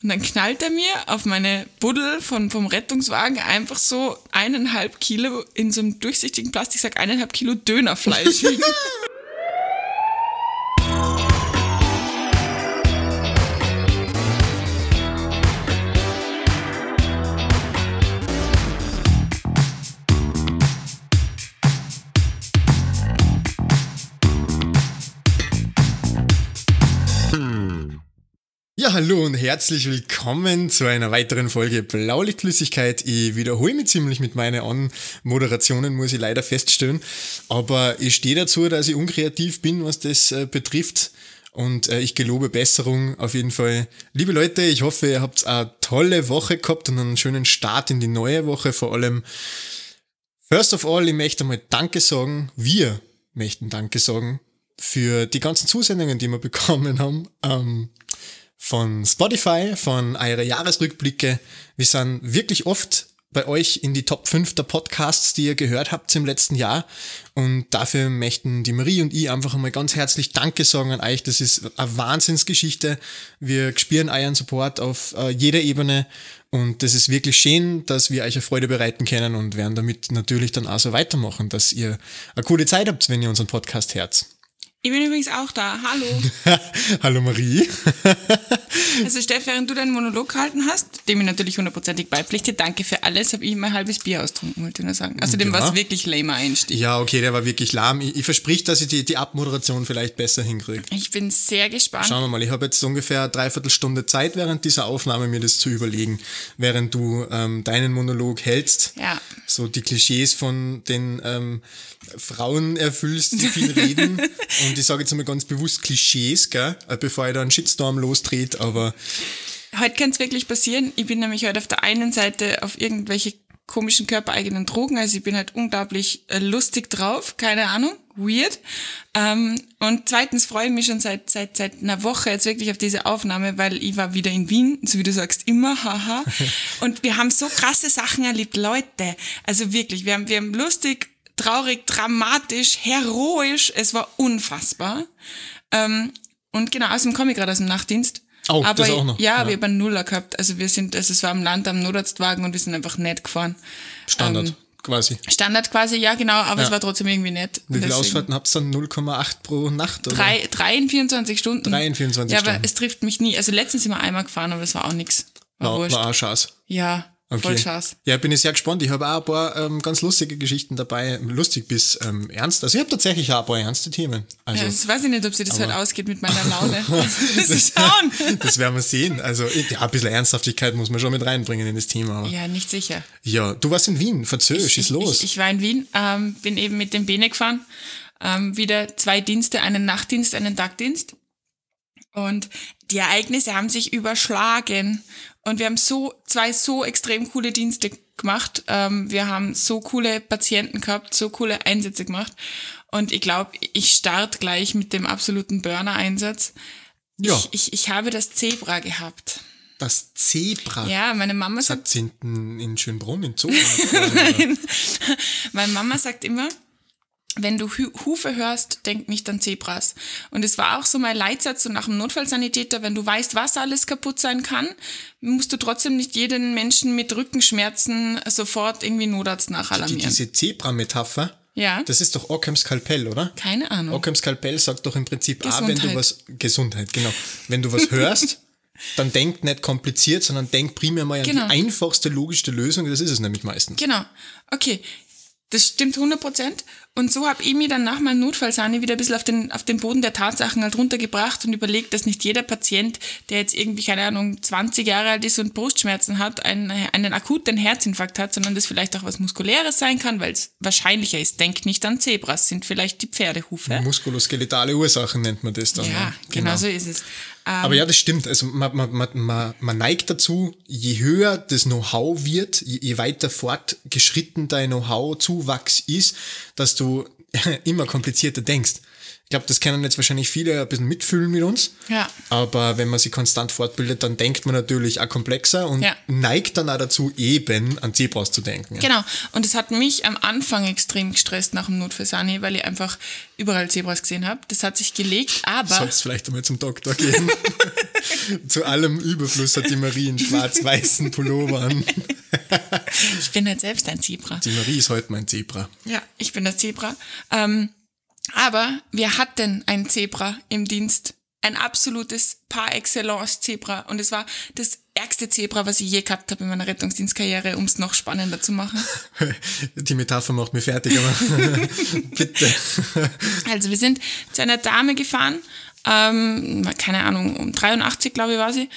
Und dann knallt er mir auf meine Buddel von, vom Rettungswagen einfach so eineinhalb Kilo in so einem durchsichtigen Plastiksack eineinhalb Kilo Dönerfleisch hallo und herzlich willkommen zu einer weiteren Folge Blaulichtflüssigkeit. Ich wiederhole mich ziemlich mit meinen Anmoderationen, muss ich leider feststellen. Aber ich stehe dazu, dass ich unkreativ bin, was das äh, betrifft. Und äh, ich gelobe Besserung auf jeden Fall. Liebe Leute, ich hoffe, ihr habt eine tolle Woche gehabt und einen schönen Start in die neue Woche. Vor allem, first of all, ich möchte mal Danke sagen. Wir möchten Danke sagen für die ganzen Zusendungen, die wir bekommen haben. Ähm, von Spotify, von eure Jahresrückblicke. Wir sind wirklich oft bei euch in die Top 5 der Podcasts, die ihr gehört habt im letzten Jahr. Und dafür möchten die Marie und ich einfach einmal ganz herzlich Danke sagen an euch. Das ist eine Wahnsinnsgeschichte. Wir spüren euren Support auf äh, jeder Ebene. Und das ist wirklich schön, dass wir euch eine Freude bereiten können und werden damit natürlich dann auch so weitermachen, dass ihr eine coole Zeit habt, wenn ihr unseren Podcast hört. Ich bin übrigens auch da. Hallo. Hallo Marie. also Steff, während du deinen Monolog gehalten hast, dem ich natürlich hundertprozentig beipflichte, danke für alles, habe ich mein halbes Bier austrunken, wollte ich nur sagen. Also dem ja. war es wirklich lamer Einstieg. Ja, okay, der war wirklich lahm. Ich, ich versprich, dass ich die, die Abmoderation vielleicht besser hinkriege. Ich bin sehr gespannt. Schauen wir mal, ich habe jetzt ungefähr eine Dreiviertelstunde Zeit während dieser Aufnahme, mir das zu überlegen, während du ähm, deinen Monolog hältst. Ja. So die Klischees von den ähm, Frauen erfüllst, die viel reden. und ich sage jetzt mal ganz bewusst Klischees, gell? Äh, bevor ich da einen Shitstorm losdreht, aber. Heute kann es wirklich passieren. Ich bin nämlich heute auf der einen Seite auf irgendwelche komischen körpereigenen Drogen, also ich bin halt unglaublich äh, lustig drauf, keine Ahnung, weird. Ähm, und zweitens freue ich mich schon seit, seit, seit einer Woche jetzt wirklich auf diese Aufnahme, weil ich war wieder in Wien, so wie du sagst, immer, haha. und wir haben so krasse Sachen erlebt, Leute. Also wirklich, wir haben, wir haben lustig traurig, dramatisch, heroisch. Es war unfassbar. Ähm, und genau, aus dem komme ich gerade aus dem Nachtdienst. Oh, aber das auch noch. Ja, ja. wir haben einen Nuller gehabt. Also wir sind, also es war am Land am Notarztwagen und wir sind einfach nett gefahren. Standard. Ähm, quasi. Standard quasi, ja, genau, aber ja. es war trotzdem irgendwie nett. Wie viele Ausfahrten habt ihr dann? 0,8 pro Nacht? Oder? Drei, drei in 24 Stunden. Drei in 24 ja, Stunden. Ja, aber es trifft mich nie. Also letztens sind wir einmal gefahren, aber es war auch nichts. War, war, war auch Chance. Ja. Okay. Voll Schatz. Ja, bin ich sehr gespannt. Ich habe auch ein paar ähm, ganz lustige Geschichten dabei, lustig bis ähm, ernst. Also ich habe tatsächlich auch ein paar ernste Themen. Also, ja, das weiß ich nicht, ob sie das heute ausgeht mit meiner Laune. das, schauen. das werden wir sehen. Also ja, ein bisschen Ernsthaftigkeit muss man schon mit reinbringen in das Thema. Aber. Ja, nicht sicher. Ja, du warst in Wien, Verzösch, ist los. Ich, ich, war in Wien, ähm, bin eben mit dem Bene gefahren. Ähm, wieder zwei Dienste, einen Nachtdienst, einen Tagdienst. Und die Ereignisse haben sich überschlagen. Und wir haben so zwei so extrem coole Dienste gemacht. Ähm, wir haben so coole Patienten gehabt, so coole Einsätze gemacht. Und ich glaube, ich starte gleich mit dem absoluten Burner-Einsatz. Ja. Ich, ich, ich habe das Zebra gehabt. Das Zebra? Ja, meine Mama sagt... Hat hinten in Schönbrunn, in Zoo? Nein. meine Mama sagt immer, wenn du Hufe hörst, denk nicht an Zebras. Und es war auch so mein Leitsatz so nach dem Notfallsanitäter, wenn du weißt, was alles kaputt sein kann, musst du trotzdem nicht jeden Menschen mit Rückenschmerzen sofort irgendwie Notarzt nachalarmieren. Die, diese Zebra-Metapher, ja. Das ist doch Occam's Skalpell, oder? Keine Ahnung. Occam's Skalpell sagt doch im Prinzip, ah, wenn du was, Gesundheit, genau. Wenn du was hörst, dann denk nicht kompliziert, sondern denk primär mal an genau. die einfachste, logischste Lösung, das ist es nämlich meistens. Genau. Okay. Das stimmt 100 Prozent. Und so habe ich mich dann nach meinem Notfallsahne wieder ein bisschen auf den, auf den Boden der Tatsachen halt runtergebracht und überlegt, dass nicht jeder Patient, der jetzt irgendwie, keine Ahnung, 20 Jahre alt ist und Brustschmerzen hat, einen, einen akuten Herzinfarkt hat, sondern das vielleicht auch was Muskuläres sein kann, weil es wahrscheinlicher ist. Denkt nicht an Zebras, sind vielleicht die Pferdehufe. Muskuloskeletale Ursachen nennt man das dann. Ja, ne? genau. genau so ist es. Aber ja, das stimmt. Also man, man, man, man, man neigt dazu, je höher das Know-how wird, je, je weiter fortgeschritten dein Know-how-Zuwachs ist, dass du immer komplizierter denkst. Ich glaube, das können jetzt wahrscheinlich viele ein bisschen mitfühlen mit uns. Ja. Aber wenn man sich konstant fortbildet, dann denkt man natürlich auch komplexer und Ja. neigt dann auch dazu, eben an Zebras zu denken. Ja. Genau. Und es hat mich am Anfang extrem gestresst nach dem Notfallsani, weil ich einfach überall Zebras gesehen habe. Das hat sich gelegt, aber Sollst vielleicht einmal zum Doktor gehen. Zu allem Überfluss hat die Marie einen schwarz-weißen Pullover an. ich bin halt selbst ein Zebra. Die Marie ist heute mein Zebra. Ja, ich bin das Zebra. Ähm, aber wir hatten ein Zebra im Dienst. Ein absolutes par excellence Zebra. Und es war das ärgste Zebra, was ich je gehabt habe in meiner Rettungsdienstkarriere, um es noch spannender zu machen. Die Metapher macht mich fertig, aber bitte. Also wir sind zu einer Dame gefahren, ähm, keine Ahnung, um 83, glaube ich, war sie.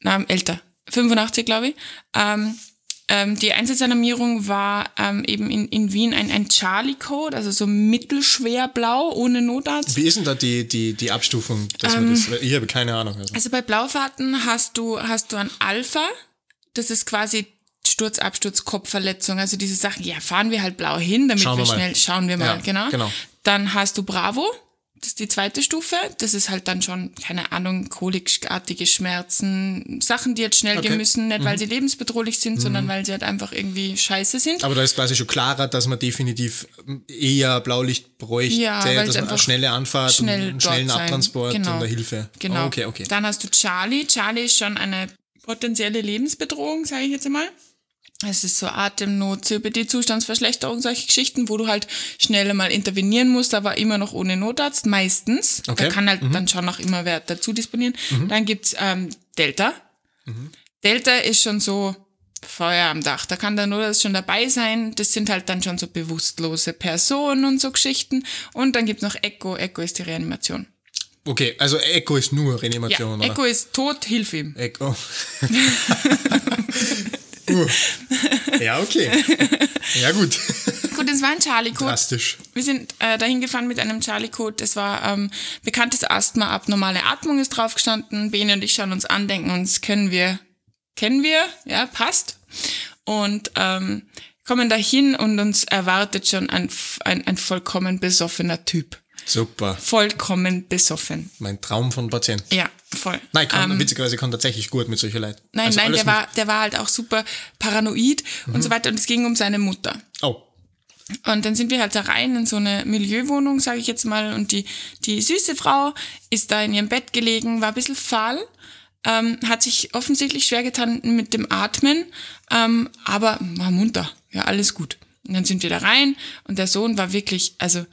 Na, älter, 85, glaube ich. Ähm, ähm, die Einsatzanamierung war ähm, eben in, in Wien ein, ein Charlie-Code, also so mittelschwer blau, ohne Notarzt. Wie ist denn da die, die, die Abstufung? Dass man das, ich habe keine Ahnung. Also. Also bei Blaufahrten hast du, hast du ein Alpha, das ist quasi Sturz, Absturz, Kopfverletzung, also diese Sachen, ja, fahren wir halt blau hin, damit Schauen wir wir schnell, schauen wir mal, Ja, genau. genau. Dann hast du Bravo, das ist die zweite Stufe, das ist halt dann schon, keine Ahnung, kolikartige Schmerzen, Sachen, die jetzt schnell Okay. Mhm. gehen müssen, nicht weil sie lebensbedrohlich sind, sondern weil sie halt einfach irgendwie scheiße sind. Aber da ist quasi schon klarer, dass man definitiv eher Blaulicht bräuchte, Ja, dass man eine schnelle Anfahrt schnell und einen schnellen. Abtransport Genau. und eine Hilfe. Genau. Oh, okay, okay. Dann hast du Charlie. Charlie ist schon eine potenzielle Lebensbedrohung, sage ich jetzt einmal. Es ist so Atemnot, COPD, Zustandsverschlechterung, solche Geschichten, wo du halt schnell mal intervenieren musst, aber immer noch ohne Notarzt, meistens. Okay. Mhm. Da kann halt dann schon noch immer wer dazu disponieren. Dann gibt's ähm, Delta. Mhm. Delta ist schon so Feuer am Dach. Da kann der Notarzt schon dabei sein. Das sind halt dann schon so bewusstlose Personen und so Geschichten. Und dann gibt's noch Echo. Echo ist die Reanimation. Okay, also Echo ist nur Ja, Reanimation, Echo oder? ist tot, hilf ihm. Echo. uh. Ja, okay. Ja, gut. Gut, es war ein Charlie-Code. Drastisch. Wir sind äh, dahin gefahren mit einem Charlie-Code. Das war ähm, bekanntes Asthma, abnormale Atmung ist draufgestanden. Bene und ich schauen uns an, denken uns, können wir, kennen wir, ja, passt. Und ähm, kommen dahin und uns erwartet schon ein, ein, ein vollkommen besoffener Typ. Super. Vollkommen besoffen. Mein Traum von Patienten. Ja, voll. Nein, kann, Ähm, witzigerweise kann tatsächlich gut mit solchen Leuten. Nein, Also nein, der war, der war halt auch super paranoid und so weiter. Und es ging um seine Mutter. Oh, Und dann sind wir halt da rein in so eine Milieuwohnung, sage ich jetzt mal. Und die, die süße Frau ist da in ihrem Bett gelegen, war ein bisschen fahl, ähm, hat sich offensichtlich schwer getan mit dem Atmen, ähm, aber war munter. Ja, alles gut. Und dann sind wir da rein und der Sohn war wirklich, also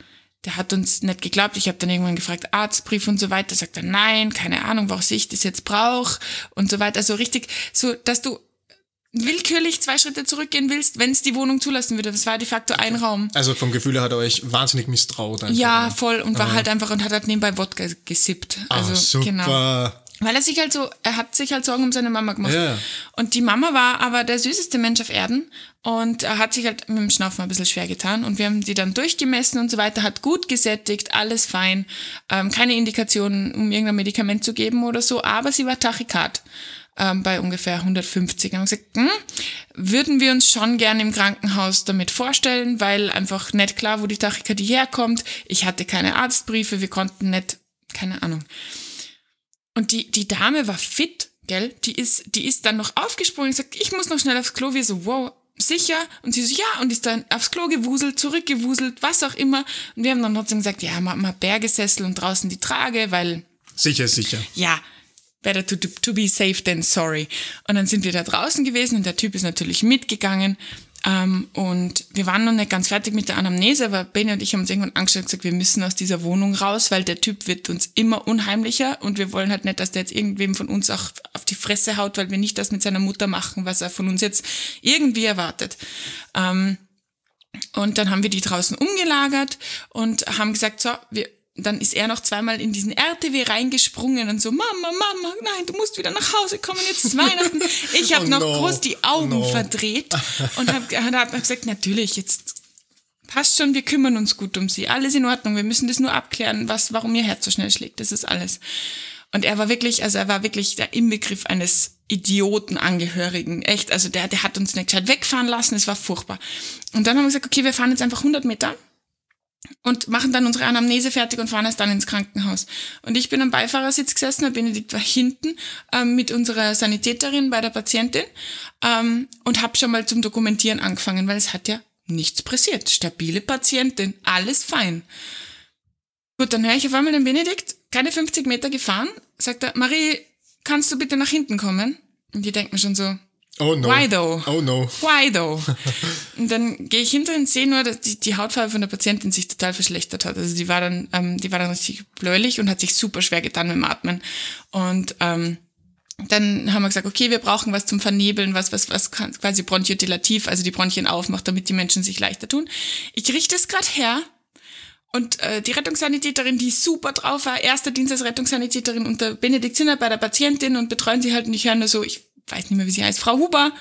der hat uns nicht geglaubt. Ich habe dann irgendwann gefragt, Arztbrief und so weiter. Sagt er, nein, keine Ahnung, warum ich das jetzt brauche und so weiter. Also richtig, so, dass du willkürlich zwei Schritte zurückgehen willst, wenn es die Wohnung zulassen würde. Das war de facto ein Raum. also vom Gefühl her hat er euch wahnsinnig misstraut. Einfach, Ja, voll. Und war halt einfach und hat halt nebenbei Wodka gesippt. Also, ah, super. genau. Weil er sich halt so, er hat sich halt Sorgen um seine Mama gemacht. Ja. Und die Mama war aber der süßeste Mensch auf Erden und er hat sich halt mit dem Schnaufen ein bisschen schwer getan. Und wir haben die dann durchgemessen und so weiter, hat gut gesättigt, alles fein. Ähm, keine Indikationen, um irgendein Medikament zu geben oder so, aber sie war Tachykard. Ähm, bei ungefähr 150. Und haben gesagt, hm, würden wir uns schon gerne im Krankenhaus damit vorstellen, weil einfach nicht klar, wo die Tachykardie herkommt. Ich hatte keine Arztbriefe, wir konnten nicht, keine Ahnung. Und die, die Dame war fit, gell? Die ist, die ist dann noch aufgesprungen und sagt, ich muss noch schnell aufs Klo. Wir so, wow, sicher? Und sie so, ja, und ist dann aufs Klo gewuselt, zurückgewuselt, was auch immer. Und wir haben dann trotzdem gesagt, ja, mal, mal Bergesessel und draußen die Trage, weil, Sicher, sicher. ja, better to, to be safe than sorry. Und dann sind wir da draußen gewesen und der Typ ist natürlich mitgegangen. Ähm, und wir waren noch nicht ganz fertig mit der Anamnese, aber Benny und ich haben uns irgendwann angeschaut und gesagt, wir müssen aus dieser Wohnung raus, weil der Typ wird uns immer unheimlicher und wir wollen halt nicht, dass der jetzt irgendwem von uns auch auf die Fresse haut, weil wir nicht das mit seiner Mutter machen, was er von uns jetzt irgendwie erwartet. Ähm, und dann haben wir die draußen umgelagert und haben gesagt, so, wir, dann ist er noch zweimal in diesen RTW reingesprungen und so, Mama, Mama, nein, du musst wieder nach Hause kommen, jetzt ist Weihnachten. Ich habe Oh noch no. groß die Augen No. verdreht und habe hab gesagt, natürlich, jetzt passt schon, wir kümmern uns gut um sie. Alles in Ordnung, wir müssen das nur abklären, was, warum ihr Herz so schnell schlägt, das ist alles. Und er war wirklich, also er war wirklich der Inbegriff eines Idiotenangehörigen. Echt, also der, der hat uns nicht gescheit wegfahren lassen, es war furchtbar. Und dann haben wir gesagt, okay, wir fahren jetzt einfach 100 Meter und machen dann unsere Anamnese fertig und fahren erst dann ins Krankenhaus. Und ich bin am Beifahrersitz gesessen, der Benedikt war hinten ähm, mit unserer Sanitäterin bei der Patientin ähm, und habe schon mal zum Dokumentieren angefangen, weil es hat ja nichts pressiert. Stabile Patientin, alles fein. Gut, dann höre ich auf einmal den Benedikt, keine 50 Meter gefahren, sagt er, Marie, kannst du bitte nach hinten kommen? Und die denken schon so, Oh no. Why though? Oh no. Why though? und dann gehe ich hinter und sehe nur, dass die, die Hautfarbe von der Patientin sich total verschlechtert hat. Also die war dann, ähm, die war dann richtig bläulich und hat sich super schwer getan mit dem Atmen. Und ähm, dann haben wir gesagt, okay, wir brauchen was zum Vernebeln, was, was, was quasi bronchodilativ, also die Bronchien aufmacht, damit die Menschen sich leichter tun. Ich richte es gerade her und äh, die Rettungssanitäterin, die super drauf war, erster Dienst als Rettungssanitäterin unter Benedikt Zinner bei der Patientin und betreuen sie halt und ich höre nur so, ich weiß nicht mehr, wie sie heißt, Frau Huber,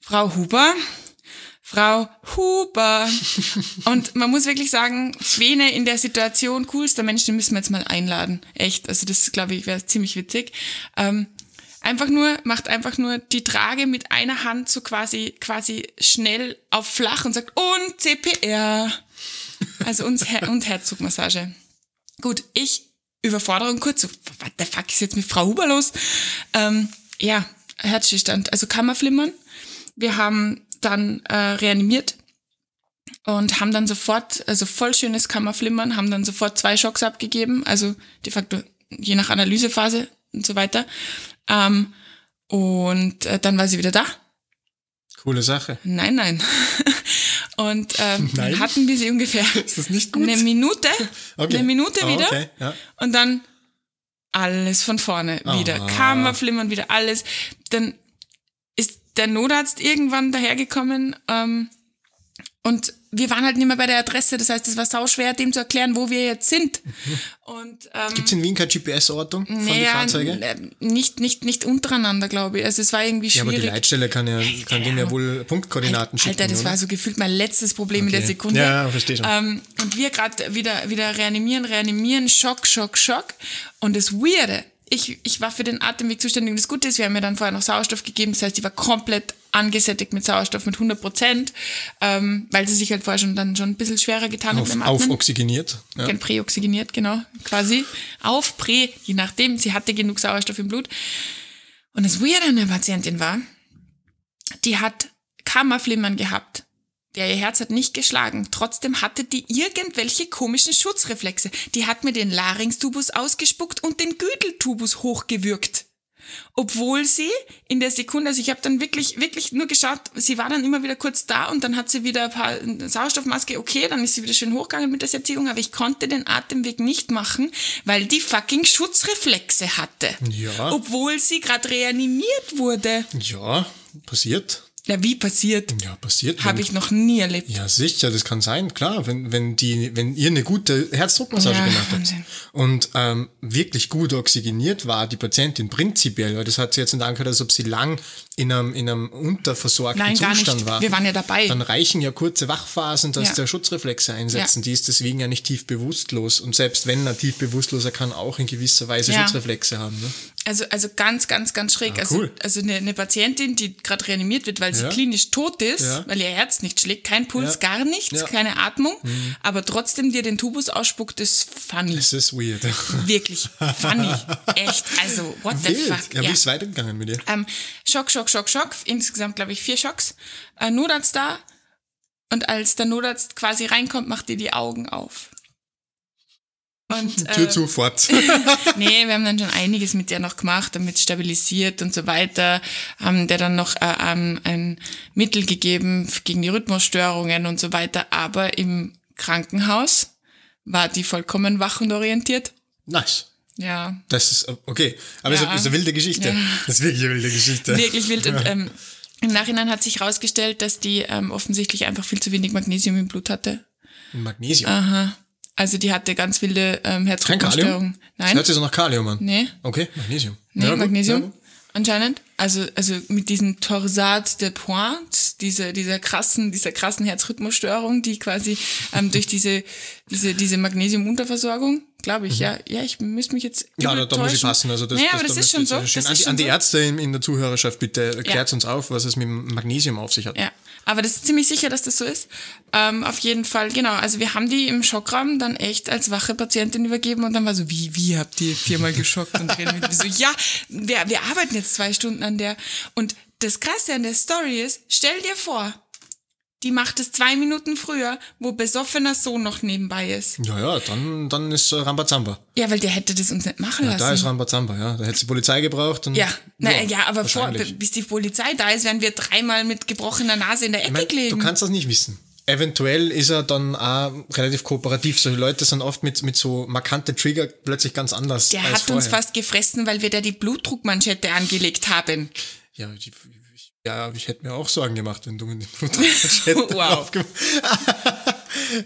Frau Huber, Frau Huber. Und man muss wirklich sagen, Schwene in der Situation, coolster Mensch, den müssen wir jetzt mal einladen. Echt, also das, glaube ich, wäre ziemlich witzig. Ähm, einfach nur, macht einfach nur die Trage mit einer Hand so quasi, quasi schnell auf flach und sagt, und CPR. Also uns Her und Herzdruckmassage. Gut, ich Überforderung kurz, so, what the fuck ist jetzt mit Frau Huber los? Ähm, ja, Herzstillstand, also Kammerflimmern. Wir haben dann äh, reanimiert und haben dann sofort, also voll schönes Kammerflimmern, haben dann sofort zwei Schocks abgegeben, also de facto je nach Analysephase und so weiter. Ähm, und äh, dann war sie wieder da. Coole Sache. Nein, nein. Und ähm, Nein? hatten wir sie ungefähr Ist das nicht gut? eine Minute, Okay. eine Minute Ah, wieder. okay, ja. Und dann alles von vorne wieder. Ah. Kammerflimmern wieder alles. Dann ist der Notarzt irgendwann dahergekommen ähm, und wir waren halt nicht mehr bei der Adresse. Das heißt, es war sauschwer, dem zu erklären, wo wir jetzt sind. Und ähm, Gibt's in Wien keine GPS-Ortung von den naja, Fahrzeugen? äh, nicht, nicht, nicht untereinander, glaube ich. Also es war irgendwie Ja, aber schwierig. die Leitstelle kann ja, kann dem ja wohl Punktkoordinaten schicken. Alter, das oder? war so gefühlt mein letztes Problem in der Okay. Sekunde. Ja, verstehe schon. Ähm, und wir gerade wieder, wieder reanimieren, reanimieren, Schock, Schock, Schock. Und das Weirde, ich, ich war für den Atemweg zuständig und das Gute ist, wir haben mir dann vorher noch Sauerstoff gegeben, das heißt, ich war komplett angesättigt mit Sauerstoff mit 100 Prozent, ähm, weil sie sich halt vorher schon dann schon ein bisschen schwerer getan hat auf, Atmen. aufoxygeniert. Ja. Gen- Präoxygeniert, genau, quasi. Auf Prä, je nachdem, sie hatte genug Sauerstoff im Blut. Und das Weird an der Patientin war, die hat Kammerflimmern gehabt. Der ihr Herz hat nicht geschlagen. Trotzdem hatte die irgendwelche komischen Schutzreflexe. Die hat mir den Larynxtubus ausgespuckt und den Güdeltubus hochgewürgt. Obwohl sie in der Sekunde, also ich habe dann wirklich, wirklich nur geschaut, sie war dann immer wieder kurz da und dann hat sie wieder ein paar Sauerstoffmaske, okay, dann ist sie wieder schön hochgegangen mit der Sättigung, aber ich konnte den Atemweg nicht machen, weil die fucking Schutzreflexe hatte. Ja. Obwohl sie gerade reanimiert wurde. Ja, passiert. Ja, wie passiert? Ja, passiert. Habe ich noch nie erlebt. Ja, sicher, das kann sein, klar, wenn, wenn, die, wenn ihr eine gute Herzdruckmassage Ja, gemacht habt Wahnsinn. und ähm, wirklich gut oxygeniert war die Patientin prinzipiell, weil das hat sie jetzt nicht angehört, als ob sie lang in einem, in einem unterversorgten Nein, gar Zustand nicht. war. Wir waren ja dabei. Dann reichen ja kurze Wachphasen, dass Ja. der Schutzreflexe einsetzen. Ja. Die ist deswegen ja nicht tief bewusstlos. Und selbst wenn er tief bewusstloser kann auch in gewisser Weise. Schutzreflexe haben. Ne? Also, also ganz, ganz, ganz schräg. also, cool. also eine, eine Patientin, die gerade reanimiert wird, weil sie Ja. klinisch tot ist, Ja. weil ihr Herz nicht schlägt, kein Puls, Ja. gar nichts. Mhm. keine Atmung, aber trotzdem dir den Tubus ausspuckt, ist funny. Das ist weird. Wirklich funny. Echt. Also, what the Wild. fuck. Ja, Ja. wie ist es weitergegangen mit dir? Ähm, Schock, Schock, Schock, Schock. Insgesamt, glaube ich, vier Schocks. Äh, Notarzt da. Und als der Notarzt quasi reinkommt, macht ihr die Augen auf. Und, Tür äh, zu, fort. Nee, wir haben dann schon einiges mit der noch gemacht, damit stabilisiert und so weiter. Haben der dann noch äh, ähm, ein Mittel gegeben gegen die Rhythmusstörungen und so weiter. Aber im Krankenhaus war die vollkommen wach und orientiert. nice. Ja, Das ist okay. Aber Ja. es ist eine wilde Geschichte. Ja. Das ist wirklich eine wilde Geschichte. wirklich wild. Und ähm, im Nachhinein hat sich herausgestellt, dass die ähm, offensichtlich einfach viel zu wenig Magnesium im Blut hatte. Magnesium. Aha. Also die hatte ganz wilde ähm, Herzrhythmusstörungen. Kalium? Das Nein, hört sich so nach Kalium an. nee, Okay, Magnesium. nee, Ja. Magnesium Ja, anscheinend. Also, also mit diesem Torsade de Pointe, diese, dieser krassen, dieser krassen Herzrhythmusstörung, die quasi ähm, durch diese, diese, diese Magnesiumunterversorgung, glaube ich, ja, ja, ich müsste mich jetzt. Ja, da, da muss ich passen. Also das, naja, das, aber das da ist schon so. schön- Das An, ist die, schon an die so. Ärzte in, in der Zuhörerschaft, bitte klärt uns auf, was es mit Magnesium auf sich hat. Ja, aber das ist ziemlich sicher, dass das so ist. Ähm, auf jeden Fall, genau. Also wir haben die im Schockraum dann echt als wache Patientin übergeben und dann war so, wie, wie habt ihr viermal geschockt und reden mit so, ja, wir, wir arbeiten jetzt zwei Stunden an der. Und das Krasse an der Story ist, stell dir vor, die macht es zwei Minuten früher, wo besoffener Sohn noch nebenbei ist. Ja, ja, dann, dann ist äh, Rambazamba. Ja, weil der hätte das uns nicht machen Ja, lassen. da ist Rambazamba, ja. Da hätte die Polizei gebraucht. Und, ja, na, ja, aber vor, bis die Polizei da ist, werden wir dreimal mit gebrochener Nase in der Ecke Ich mein, gelegen. du kannst das nicht wissen. Eventuell ist er dann auch relativ kooperativ. Solche Leute sind oft mit, mit so markante Trigger plötzlich ganz anders. Der hat uns vorher. fast gefressen, weil wir da die Blutdruckmanschette angelegt haben. Ja, ich, ja, ich hätte mir auch Sorgen gemacht, wenn du mit dem Blutdruck Wow.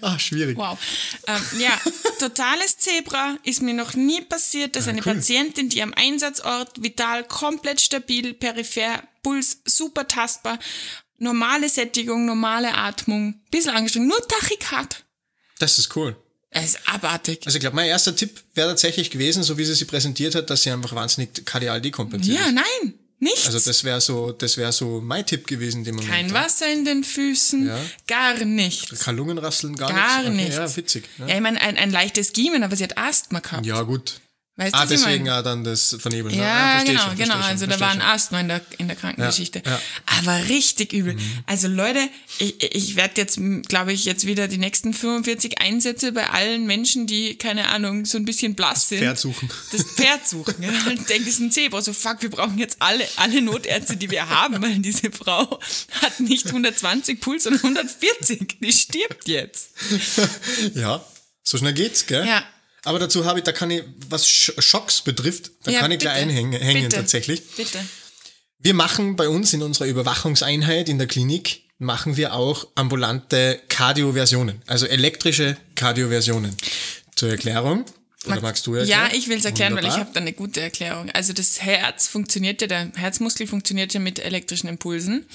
Ah, schwierig. Wow. Ähm, ja, totales Zebra ist mir noch nie passiert, dass eine cool. Patientin, die am Einsatzort vital komplett stabil, peripher, Puls super tastbar, normale Sättigung, normale Atmung, bisschen angestrengt, nur Tachykard. Das ist cool. Es ist abartig. Also ich glaube, mein erster Tipp wäre tatsächlich gewesen, so wie sie sie präsentiert hat, dass sie einfach wahnsinnig kardial dekompensiert Ja, nein, nichts. Also das wäre so, das wäre so mein Tipp gewesen dem Moment. Kein. Wasser in den Füßen, Ja. gar nichts. Kein Lungenrasseln, gar, Gar nichts. Okay, nichts. Ja, witzig. Ja, Ja, ich meine, ein, ein leichtes Giemen, aber sie hat Asthma gehabt. ja gut. Weißt Ah, deswegen auch dann das Vernebeln. Ja, versteh genau, schon, genau. schon, also da war ein. Asthma in der, in der Krankengeschichte. Ja, ja. Aber richtig übel. Also Leute, ich, ich werde jetzt, glaube ich, jetzt wieder die nächsten 45 Einsätze bei allen Menschen, die, keine Ahnung, so ein bisschen blass sind. Pferd suchen. Das Pferd suchen. Ja. Ich denke, das ist ein Zebra. So, fuck, wir brauchen jetzt alle, alle Notärzte, die wir haben, weil diese Frau hat nicht 120 Puls, sondern 140. Die stirbt jetzt. Ja, so schnell geht's, gell? Ja. Aber dazu habe ich, da kann ich, was Sch- Schocks betrifft, da Ja, kann ich gleich bitte. einhängen hängen Bitte. tatsächlich. Bitte. Wir machen bei uns in unserer Überwachungseinheit in der Klinik, machen wir auch ambulante Kardioversionen, also elektrische Kardioversionen. Zur Erklärung, oder magst du erklären? Ja, ich will es erklären, weil ich Wunderbar. habe da eine gute Erklärung. Also das Herz funktioniert ja, der Herzmuskel funktioniert ja mit elektrischen Impulsen.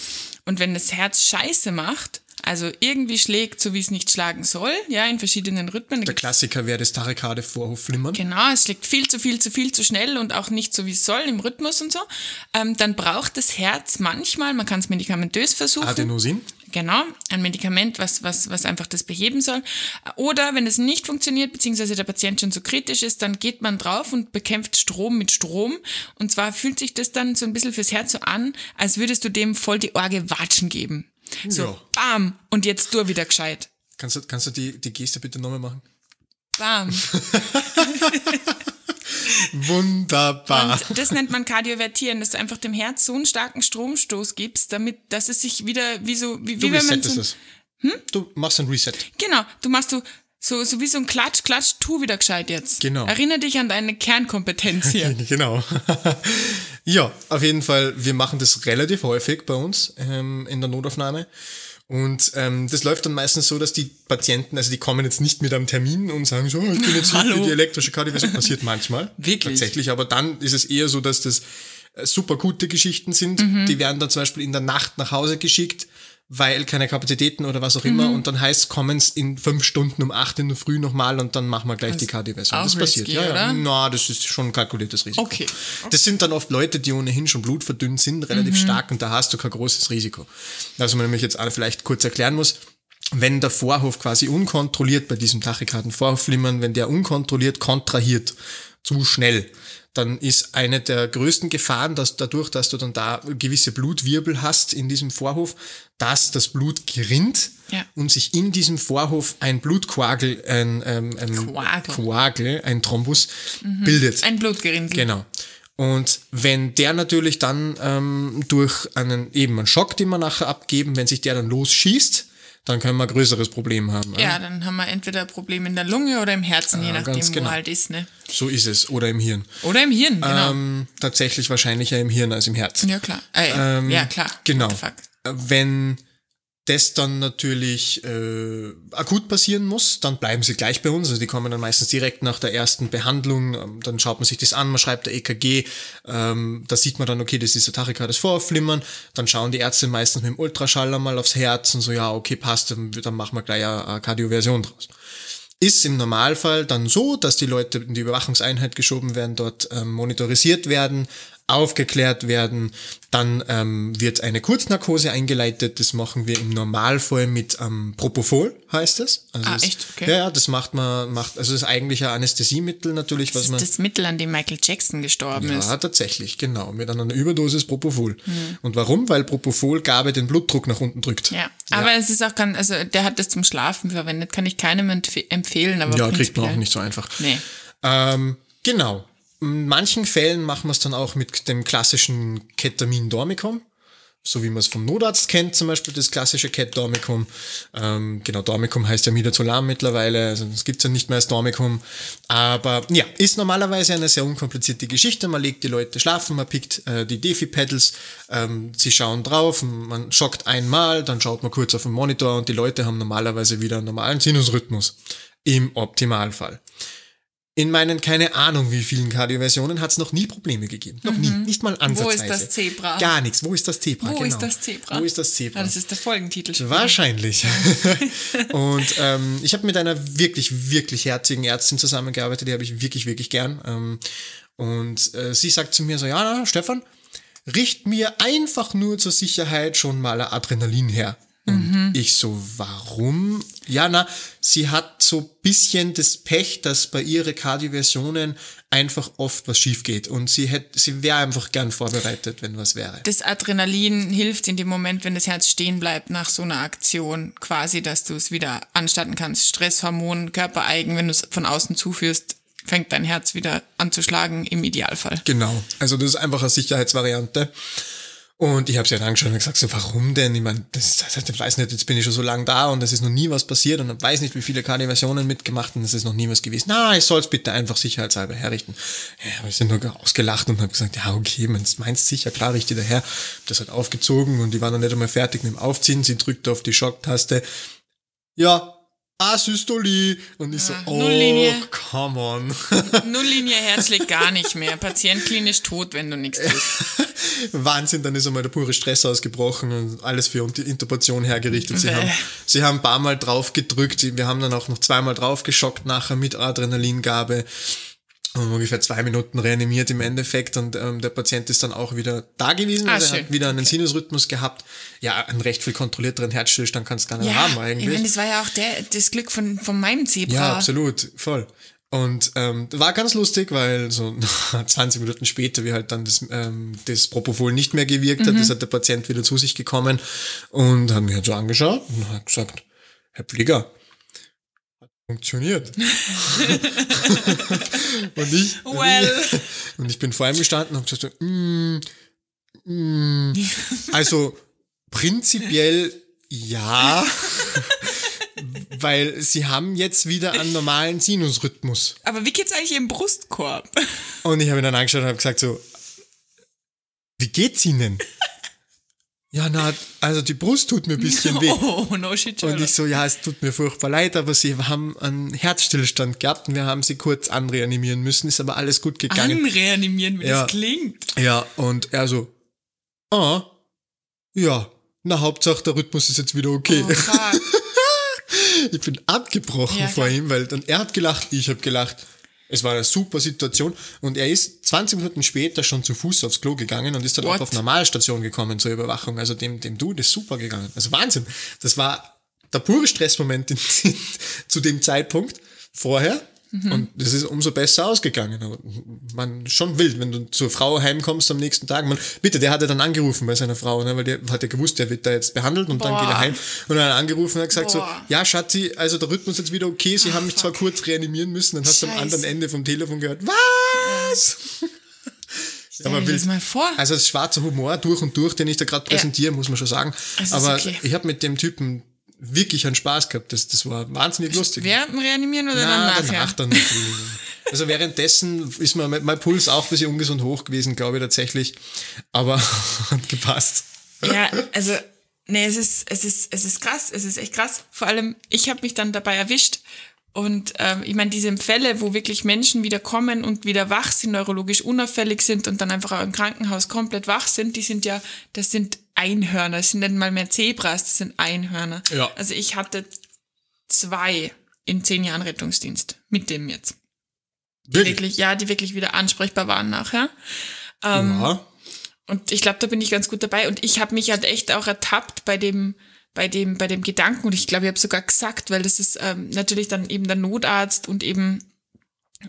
Und wenn das Herz Scheiße macht, also irgendwie schlägt, so wie es nicht schlagen soll, ja, in verschiedenen Rhythmen. Der Klassiker wäre das Tachykade Vorhofflimmern. Genau, es schlägt viel zu viel, zu viel, zu schnell und auch nicht so, wie es soll im Rhythmus und so. Ähm, dann braucht das Herz manchmal, man kann es medikamentös versuchen. Adenosin. Genau, ein Medikament, was, was, was einfach das beheben soll. Oder wenn es nicht funktioniert, beziehungsweise der Patient schon so kritisch ist, dann geht man drauf und bekämpft Strom mit Strom. Und zwar fühlt sich das dann so ein bisschen fürs Herz so an, als würdest du dem voll die Orge Watschen geben. So, Ja. bam, und jetzt du wieder gescheit. Kannst du, kannst du die, die Geste bitte nochmal machen? Bam. Wunderbar. Und das nennt man Kardiovertieren, dass du einfach dem Herz so einen starken Stromstoß gibst, damit, dass es sich wieder wie so, wie, du wie wenn man so. Hm? Du machst ein Reset. Genau, du machst du so, so wie so ein Klatsch, Klatsch, tu wieder gescheit jetzt. Genau. Erinnere dich an deine Kernkompetenz hier. Genau. ja, auf jeden Fall, wir machen das relativ häufig bei uns ähm, in der Notaufnahme. Und ähm, das läuft dann meistens so, dass die Patienten, also die kommen jetzt nicht mit einem Termin und sagen so, ich bin jetzt hier für die elektrische Kardioversion. Passiert manchmal. Wirklich? Tatsächlich, aber dann ist es eher so, dass das äh, super gute Geschichten sind. Mhm. Die werden dann zum Beispiel in der Nacht nach Hause geschickt, weil keine Kapazitäten oder was auch Mhm. immer. Und dann heißt, kommen es in fünf Stunden um acht in der Früh nochmal und dann machen wir gleich die Kardioversion. auch Das passiert. risky, ja, ja. oder? Na, das ist schon ein kalkuliertes Risiko. Okay. Das sind dann oft Leute, die ohnehin schon blutverdünnt sind, relativ Mhm. stark und da hast du kein großes Risiko. Was man nämlich jetzt alle vielleicht kurz erklären muss, wenn der Vorhof quasi unkontrolliert bei diesem Tachykarden Vorhofflimmern, wenn der unkontrolliert kontrahiert, zu schnell, dann ist eine der größten Gefahren, dass dadurch, dass du dann da gewisse Blutwirbel hast in diesem Vorhof, dass das Blut gerinnt Ja. und sich in diesem Vorhof ein Blutkoagel, ein, ähm, ein Koagel. Koagel, ein Thrombus bildet. Ein Blutgerinnsel. Genau. Und wenn der natürlich dann ähm, durch einen eben einen Schock, den wir nachher abgeben, wenn sich der dann losschießt, dann können wir ein größeres Problem haben. Ja, dann haben wir entweder ein Problem in der Lunge oder im Herzen, je Ja, nachdem, ganz genau. wo halt ist, ne? So ist es. Oder im Hirn. Oder im Hirn, genau. Ähm, tatsächlich wahrscheinlicher im Hirn als im Herzen. ja, klar. Äh, Ähm, ja, klar. Genau. Wenn das dann natürlich äh, akut passieren muss, dann bleiben sie gleich bei uns. Also die kommen dann meistens direkt nach der ersten Behandlung. Ähm, dann schaut man sich das an, man schreibt der EKG. Ähm, da sieht man dann, okay, das ist ein Tachykardes Vorflimmern. Dann schauen die Ärzte meistens mit dem Ultraschall einmal aufs Herz und so, ja, okay, passt, dann, machen wir gleich eine Kardioversion draus. Ist im Normalfall dann so, dass die Leute in die Überwachungseinheit geschoben werden, dort ähm, monitorisiert werden, aufgeklärt werden. Dann ähm, wird eine Kurznarkose eingeleitet. Das machen wir im Normalfall mit ähm, Propofol, heißt es. Also ah, das, echt? Okay. Ja, ja, das macht man, macht, also das ist eigentlich ein Anästhesiemittel natürlich, das was ist man. das Mittel, an dem Michael Jackson gestorben ja, ist. Ja, tatsächlich, genau. Mit einer Überdosis Propofol. Mhm. Und warum? Weil Propofol Gabe den Blutdruck nach unten drückt. Ja, aber ja. es ist auch ganz, also der hat das zum Schlafen verwendet, kann ich keinem empfehlen, aber. Ja, kriegt man auch nicht so einfach. Nee. Ähm, genau. In manchen Fällen machen wir es dann auch mit dem klassischen Ketamin Dormicum, so wie man es vom Notarzt kennt, zum Beispiel das klassische Ket Dormicum. Ähm, genau, Dormicum heißt ja Midazolam mittlerweile, also das gibt's ja nicht mehr als Dormicum. Aber ja, ist normalerweise eine sehr unkomplizierte Geschichte. Man legt die Leute schlafen, man pickt äh, die Defi-Pedals, ähm, sie schauen drauf, man schockt einmal, dann schaut man kurz auf den Monitor und die Leute haben normalerweise wieder einen normalen Sinusrhythmus. Im Optimalfall in meinen, keine Ahnung wie vielen Kardioversionen hat es noch nie Probleme gegeben. Noch mhm. nie. Nicht mal ansatzweise. Wo ist das Zebra? Gar nichts. Wo ist das Zebra? Wo genau. ist das Zebra? Wo ist das Zebra? Ja, das ist der Folgentitel. Schon Wahrscheinlich. und ähm, ich habe mit einer wirklich, wirklich herzigen Ärztin zusammengearbeitet, die habe ich wirklich, wirklich gern. Ähm, und äh, sie sagt zu mir so, ja, na, Stefan, richt mir einfach nur zur Sicherheit schon mal Adrenalin her. Und mhm. ich so, warum? Ja, na, sie hat so bisschen das Pech, dass bei ihre Kardioversionen einfach oft was schief geht. Und sie hätte, sie wäre einfach gern vorbereitet, wenn was wäre. Das Adrenalin hilft in dem Moment, wenn das Herz stehen bleibt nach so einer Aktion, quasi, dass du es wieder anstatten kannst. Stresshormon, körpereigen, wenn du es von außen zuführst, fängt dein Herz wieder an zu schlagen, im Idealfall. Genau. Also das ist einfach eine Sicherheitsvariante. Und ich habe sie halt angeschaut und gesagt, so, warum denn? Ich meine, das, das, ich weiß nicht, jetzt bin ich schon so lange da und es ist noch nie was passiert und ich weiß nicht, wie viele KD-Versionen mitgemacht und es ist noch nie was gewesen. Na, ich soll es bitte einfach sicherheitshalber herrichten. Ja, wir sind nur ausgelacht und habe gesagt, ja, okay, meinst, meinst sicher, klar, richte da her. Das hat aufgezogen und die waren dann nicht einmal fertig mit dem Aufziehen. Sie drückte auf die Schocktaste. Ja, Asystolie. Und ich so, ah, oh, Nulllinie. come on. Nulllinie Herz schlägt gar nicht mehr. Patient klinisch tot, wenn du nichts tust. Wahnsinn, dann ist einmal der pure Stress ausgebrochen und alles für die Intubation hergerichtet. Sie, haben, sie haben ein paar Mal drauf gedrückt. Wir haben dann auch noch zweimal drauf geschockt nachher mit Adrenalingabe ungefähr zwei Minuten reanimiert im Endeffekt und ähm, der Patient ist dann auch wieder da gewesen. Ah, also er hat wieder einen okay. Sinusrhythmus gehabt. Ja, einen recht viel kontrollierteren Herzstillstand kannst du gar nicht ja, haben eigentlich. Ich meine, das war ja auch der, das Glück von, von meinem Zebra. Ja, absolut, voll. Und ähm, war ganz lustig, weil so 20 Minuten später, wie halt dann das, ähm, das Propofol nicht mehr gewirkt mhm. hat, das hat der Patient wieder zu sich gekommen und hat mich halt so angeschaut und hat gesagt, Herr Pfleger, funktioniert. und ich, well. und ich bin vor ihm gestanden und gesagt, so, mm, mm, also prinzipiell ja, weil sie haben jetzt wieder einen normalen Sinusrhythmus. Aber wie geht's eigentlich im Brustkorb? Und ich habe ihn dann angeschaut und habe gesagt so, wie geht's Ihnen? Ja, na, also die Brust tut mir ein bisschen weh. Oh, no shit, Und ich so, ja, es tut mir furchtbar leid, aber sie haben einen Herzstillstand gehabt und wir haben sie kurz anreanimieren müssen, ist aber alles gut gegangen. Anreanimieren, wie ja. das klingt. Ja, und er so, ah, ja, na, Hauptsache der Rhythmus ist jetzt wieder okay. Oh, ich bin abgebrochen ja, vor ihm, weil dann er hat gelacht, ich habe gelacht. Es war eine super Situation und er ist 20 Minuten später schon zu Fuß aufs Klo gegangen und ist dann What? auch auf Normalstation gekommen zur Überwachung. Also dem, dem Dude ist super gegangen. Also Wahnsinn. Das war der pure Stressmoment in, zu dem Zeitpunkt vorher. Mhm. Und das ist umso besser ausgegangen. Aber man schon wild, wenn du zur Frau heimkommst am nächsten Tag. Man, bitte, der hat ja dann angerufen bei seiner Frau, ne, weil der hat ja gewusst, der wird da jetzt behandelt und Boah. dann geht er heim. Und dann hat er angerufen und hat gesagt Boah. so, ja Schatzi, also der Rhythmus ist jetzt wieder okay, sie Ach, haben mich fuck. zwar kurz reanimieren müssen, dann hast du am anderen Ende vom Telefon gehört, was? Stell aber das mal vor. Also das schwarze Humor durch und durch, den ich da gerade präsentiere, ja. muss man schon sagen. aber okay. ich habe mit dem Typen wirklich einen Spaß gehabt. Das, das war wahnsinnig lustig. Während dem Reanimieren oder Na, dann nachher? Danach dann. also währenddessen ist mir mein Puls auch ein bisschen ungesund hoch gewesen, glaube ich tatsächlich. Aber hat gepasst. Ja, also nee, es ist, es ist, es ist krass, es ist echt krass. Vor allem, ich habe mich dann dabei erwischt. Und ähm, ich meine, diese Fälle, wo wirklich Menschen wieder kommen und wieder wach sind, neurologisch unauffällig sind und dann einfach auch im Krankenhaus komplett wach sind, die sind ja, das sind Einhörner, das sind nicht mal mehr Zebras, das sind Einhörner. Ja. Also ich hatte zwei in zehn Jahren Rettungsdienst mit dem jetzt. Wirklich? Wirklich, ja, die wirklich wieder ansprechbar waren nachher. Ähm, ja. Und ich glaube, da bin ich ganz gut dabei. Und ich habe mich halt echt auch ertappt bei dem, bei dem, bei dem Gedanken. Und ich glaube, ich habe sogar gesagt, weil das ist ähm, natürlich dann eben der Notarzt und eben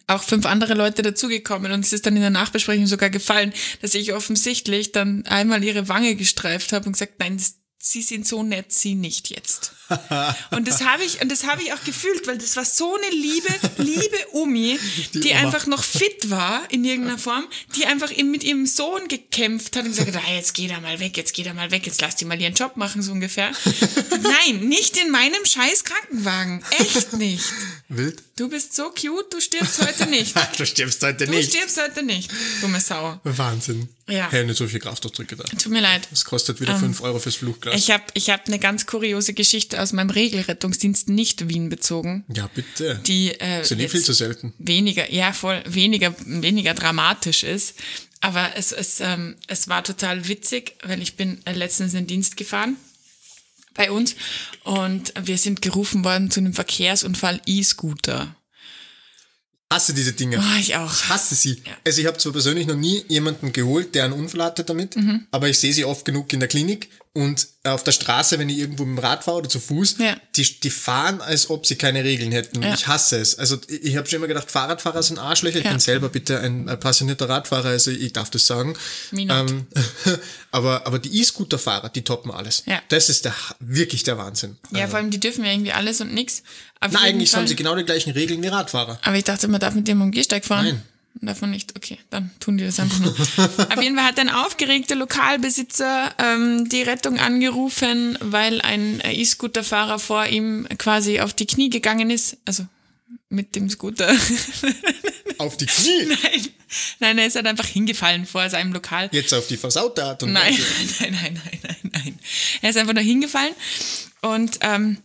auch fünf andere Leute dazugekommen und es ist dann in der Nachbesprechung sogar gefallen, dass ich offensichtlich dann einmal ihre Wange gestreift habe und gesagt, nein, sie sind so nett, sie nicht jetzt. und das habe ich und das habe ich auch gefühlt, weil das war so eine liebe, liebe Omi, die, Die Oma. einfach noch fit war in irgendeiner Form, die einfach eben mit ihrem Sohn gekämpft hat und gesagt hat, ah, jetzt geh da mal weg, jetzt geh da mal weg, jetzt lass die mal ihren Job machen, so ungefähr. Nein, nicht in meinem scheiß Krankenwagen. Echt nicht. Wild. Du bist so cute, du stirbst heute nicht. du stirbst heute Du nicht. stirbst heute nicht, dumme Sau. Wahnsinn. Ja. Hätte nicht so viel Kraftausdrücke da. Tut mir leid. Das kostet wieder 5 Euro fürs Flugglas. Ich habe ich hab eine ganz kuriose Geschichte aus meinem Regelrettungsdienst nicht Wien bezogen, ja, bitte. die äh, Sind eh viel zu selten. weniger, ja voll, weniger, weniger dramatisch ist. Aber es, es, ähm, es war total witzig, weil ich bin äh, letztens in den Dienst gefahren bei uns und wir sind gerufen worden zu einem Verkehrsunfall E-Scooter. Hasse diese Dinge. Oh, ich auch. Hasse sie. Also ich habe zwar persönlich noch nie jemanden geholt, der einen Unfall hatte damit, Mhm. aber ich sehe sie oft genug in der Klinik und auf der Straße, wenn ich irgendwo mit dem Rad fahre oder zu Fuß, Ja. die, die fahren, als ob sie keine Regeln hätten. Ja. Ich hasse es. Also ich, ich habe schon immer gedacht, Fahrradfahrer sind Arschlöcher. Ich Ja. bin selber bitte ein, ein passionierter Radfahrer, also ich darf das sagen. Ähm, aber, aber die E-Scooter-Fahrer, die toppen alles. Ja. Das ist der, wirklich der Wahnsinn. Ja, vor allem, die dürfen ja irgendwie alles und Na, jeden eigentlich Fall- haben sie genau die gleichen Regeln wie Radfahrer. Aber ich dachte, man darf mit dem am Gehsteig fahren. Nein. Darf man nicht. Okay, dann tun die das einfach nur. Auf jeden Fall hat ein aufgeregter Lokalbesitzer ähm, die Rettung angerufen, weil ein E-Scooter-Fahrer vor ihm quasi auf die Knie gegangen ist. Also mit dem Scooter. Auf die Knie. nein, nein, er ist halt einfach hingefallen vor seinem Lokal. Jetzt auf die versaute Art und Nein, Weise. nein, nein, nein, nein, nein. Er ist einfach nur hingefallen und ähm,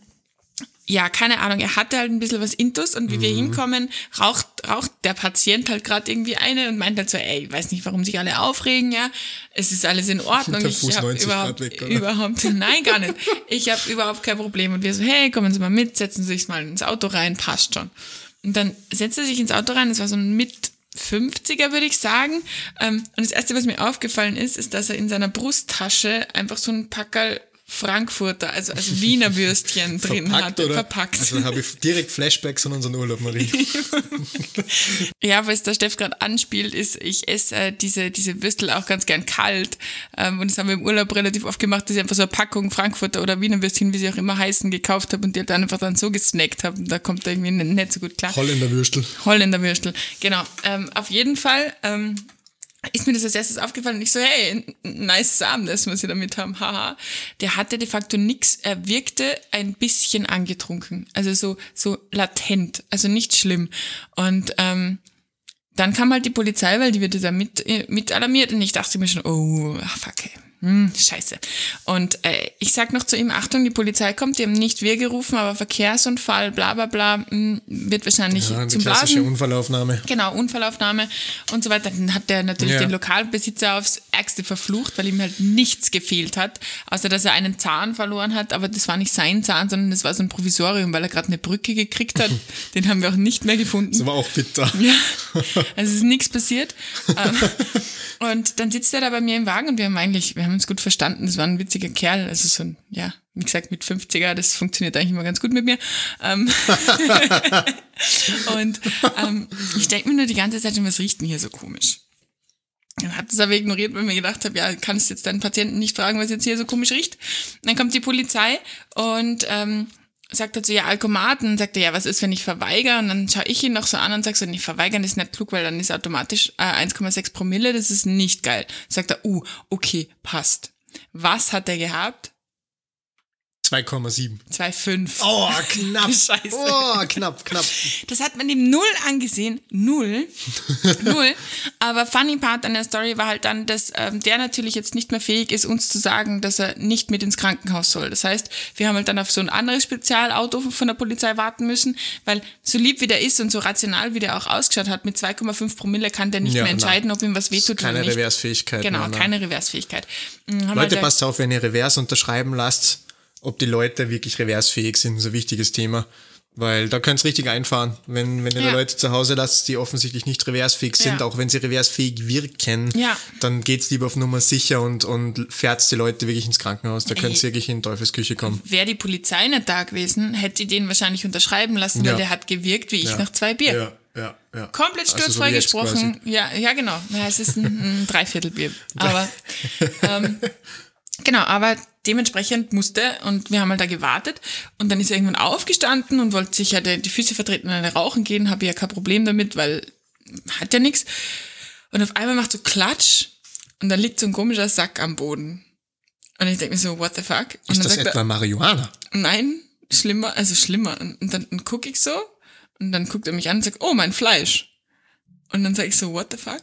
ja, keine Ahnung, er hatte halt ein bisschen was Intus und wie wir hinkommen, raucht, raucht der Patient halt gerade irgendwie eine und meint halt so, ey, ich weiß nicht, warum sich alle aufregen, ja. Es ist alles in Ordnung. Der ich Fuß habe 90 Grad überhaupt, weg, überhaupt, nein, gar nicht. Ich habe überhaupt kein Problem. Und wir so, hey, kommen Sie mal mit, setzen Sie sich mal ins Auto rein, passt schon. Und dann setzt er sich ins Auto rein, das war so ein mit 50er, würde ich sagen. Ähm, Und das Erste, was mir aufgefallen ist, ist, dass er in seiner Brusttasche einfach so ein Packerl Frankfurter, also, also Wiener Würstchen drin Verpackt, hatte. oder? Verpackt. Also habe ich direkt Flashbacks an unseren Urlaub, Marie. Ja, was der Steff gerade anspielt, ist, ich esse äh, diese, diese Würstel auch ganz gern kalt. Ähm, und das haben wir im Urlaub relativ oft gemacht, dass ich einfach so eine Packung Frankfurter oder Wiener Würstchen, wie sie auch immer heißen, gekauft habe und die halt dann einfach dann so gesnackt habe. Und da kommt irgendwie nicht so gut klar. Holländer Würstel. Holländer Würstel. Genau. Ähm, auf jeden Fall ähm, ist mir das als erstes aufgefallen und ich so, hey, nice Abendessen, was sie damit haben, haha. Der hatte de facto nix, er wirkte ein bisschen angetrunken, also so, so latent, also nicht schlimm. Und ähm, dann kam halt die Polizei, weil die wird da mit, äh, mit alarmiert und ich dachte mir schon, oh, fuck. Hm, scheiße. Und äh, ich sag noch zu ihm, Achtung, die Polizei kommt, die haben nicht wir gerufen, aber Verkehrsunfall, bla bla bla, hm, wird wahrscheinlich Ja, zum klassische Blasen. Unfallaufnahme. Genau, Unfallaufnahme und so weiter. Dann hat der natürlich Ja. den Lokalbesitzer aufs Ärgste verflucht, weil ihm halt nichts gefehlt hat, außer dass er einen Zahn verloren hat, aber das war nicht sein Zahn, sondern das war so ein Provisorium, weil er gerade eine Brücke gekriegt hat. Den haben wir auch nicht mehr gefunden. Das war auch bitter. Ja, also es ist nichts passiert. Ähm, und dann sitzt er da bei mir im Wagen und wir haben eigentlich, wir haben uns gut verstanden. Das war ein witziger Kerl. Also so ein, ja, wie gesagt, mit 50er, das funktioniert eigentlich immer ganz gut mit mir. Ähm, und ähm, ich denke mir nur die ganze Zeit was riecht denn hier so komisch? Dann hat es aber ignoriert, weil mir gedacht habe, ja, kannst jetzt deinen Patienten nicht fragen, was jetzt hier so komisch riecht. Und dann kommt die Polizei und ähm, sagt dazu, ja, Alkomaten. Und sagt er, ja, was ist, wenn ich verweigere? Und dann schaue ich ihn noch so an und sage so, nee, verweigern ist nicht klug, weil dann ist automatisch äh, 1,6 Promille, das ist nicht geil. Sagt er, uh, okay, passt. Was hat er gehabt? 2,7. 2,5. Oh, knapp. Scheiße. Oh, knapp, knapp. Das hat man ihm null angesehen. Null. null. Aber funny Part an der Story war halt dann, dass ähm, der natürlich jetzt nicht mehr fähig ist, uns zu sagen, dass er nicht mit ins Krankenhaus soll. Das heißt, wir haben halt dann auf so ein anderes Spezialauto von der Polizei warten müssen, weil so lieb wie der ist und so rational wie der auch ausgeschaut hat, mit 2,5 Promille kann der nicht Ja, mehr entscheiden, ob ihm was wehtut Keine oder nicht. Reversfähigkeit. Genau, mehr, ne? keine Reversfähigkeit. Leute, halt- passt auf, wenn ihr Revers unterschreiben lasst, ob die Leute wirklich reversfähig sind, ist ein wichtiges Thema. Weil da könnt ihr richtig einfahren, wenn, wenn ihr Ja. Leute zu Hause lasst, die offensichtlich nicht reversfähig sind, Ja. auch wenn sie reversfähig wirken, Ja. dann geht's lieber auf Nummer sicher und, und fährt die Leute wirklich ins Krankenhaus. Da könnt ihr wirklich in Teufelsküche kommen. Wäre die Polizei nicht da gewesen, hätte sie den wahrscheinlich unterschreiben lassen, weil der hat gewirkt wie ich nach zwei Bier. Ja, ja, ja. Komplett Also so sturzfrei wie jetzt gesprochen. Ja, ja, genau. Ja, es ist ein, ein Dreiviertelbier. Aber ähm, genau, aber dementsprechend musste und wir haben halt da gewartet und dann ist er irgendwann aufgestanden und wollte sich ja die, Füße vertreten und eine rauchen gehen, habe ich ja kein Problem damit, weil hat ja nichts. Und auf einmal macht so Klatsch und dann liegt so ein komischer Sack am Boden. Und ich denke mir so, what the fuck? Und Ist dann das etwa Marihuana? er, nein, schlimmer, also schlimmer. Und und dann, dann gucke ich so und dann guckt er mich an und sagt, oh, mein Fleisch. Und dann sage ich so, what the fuck?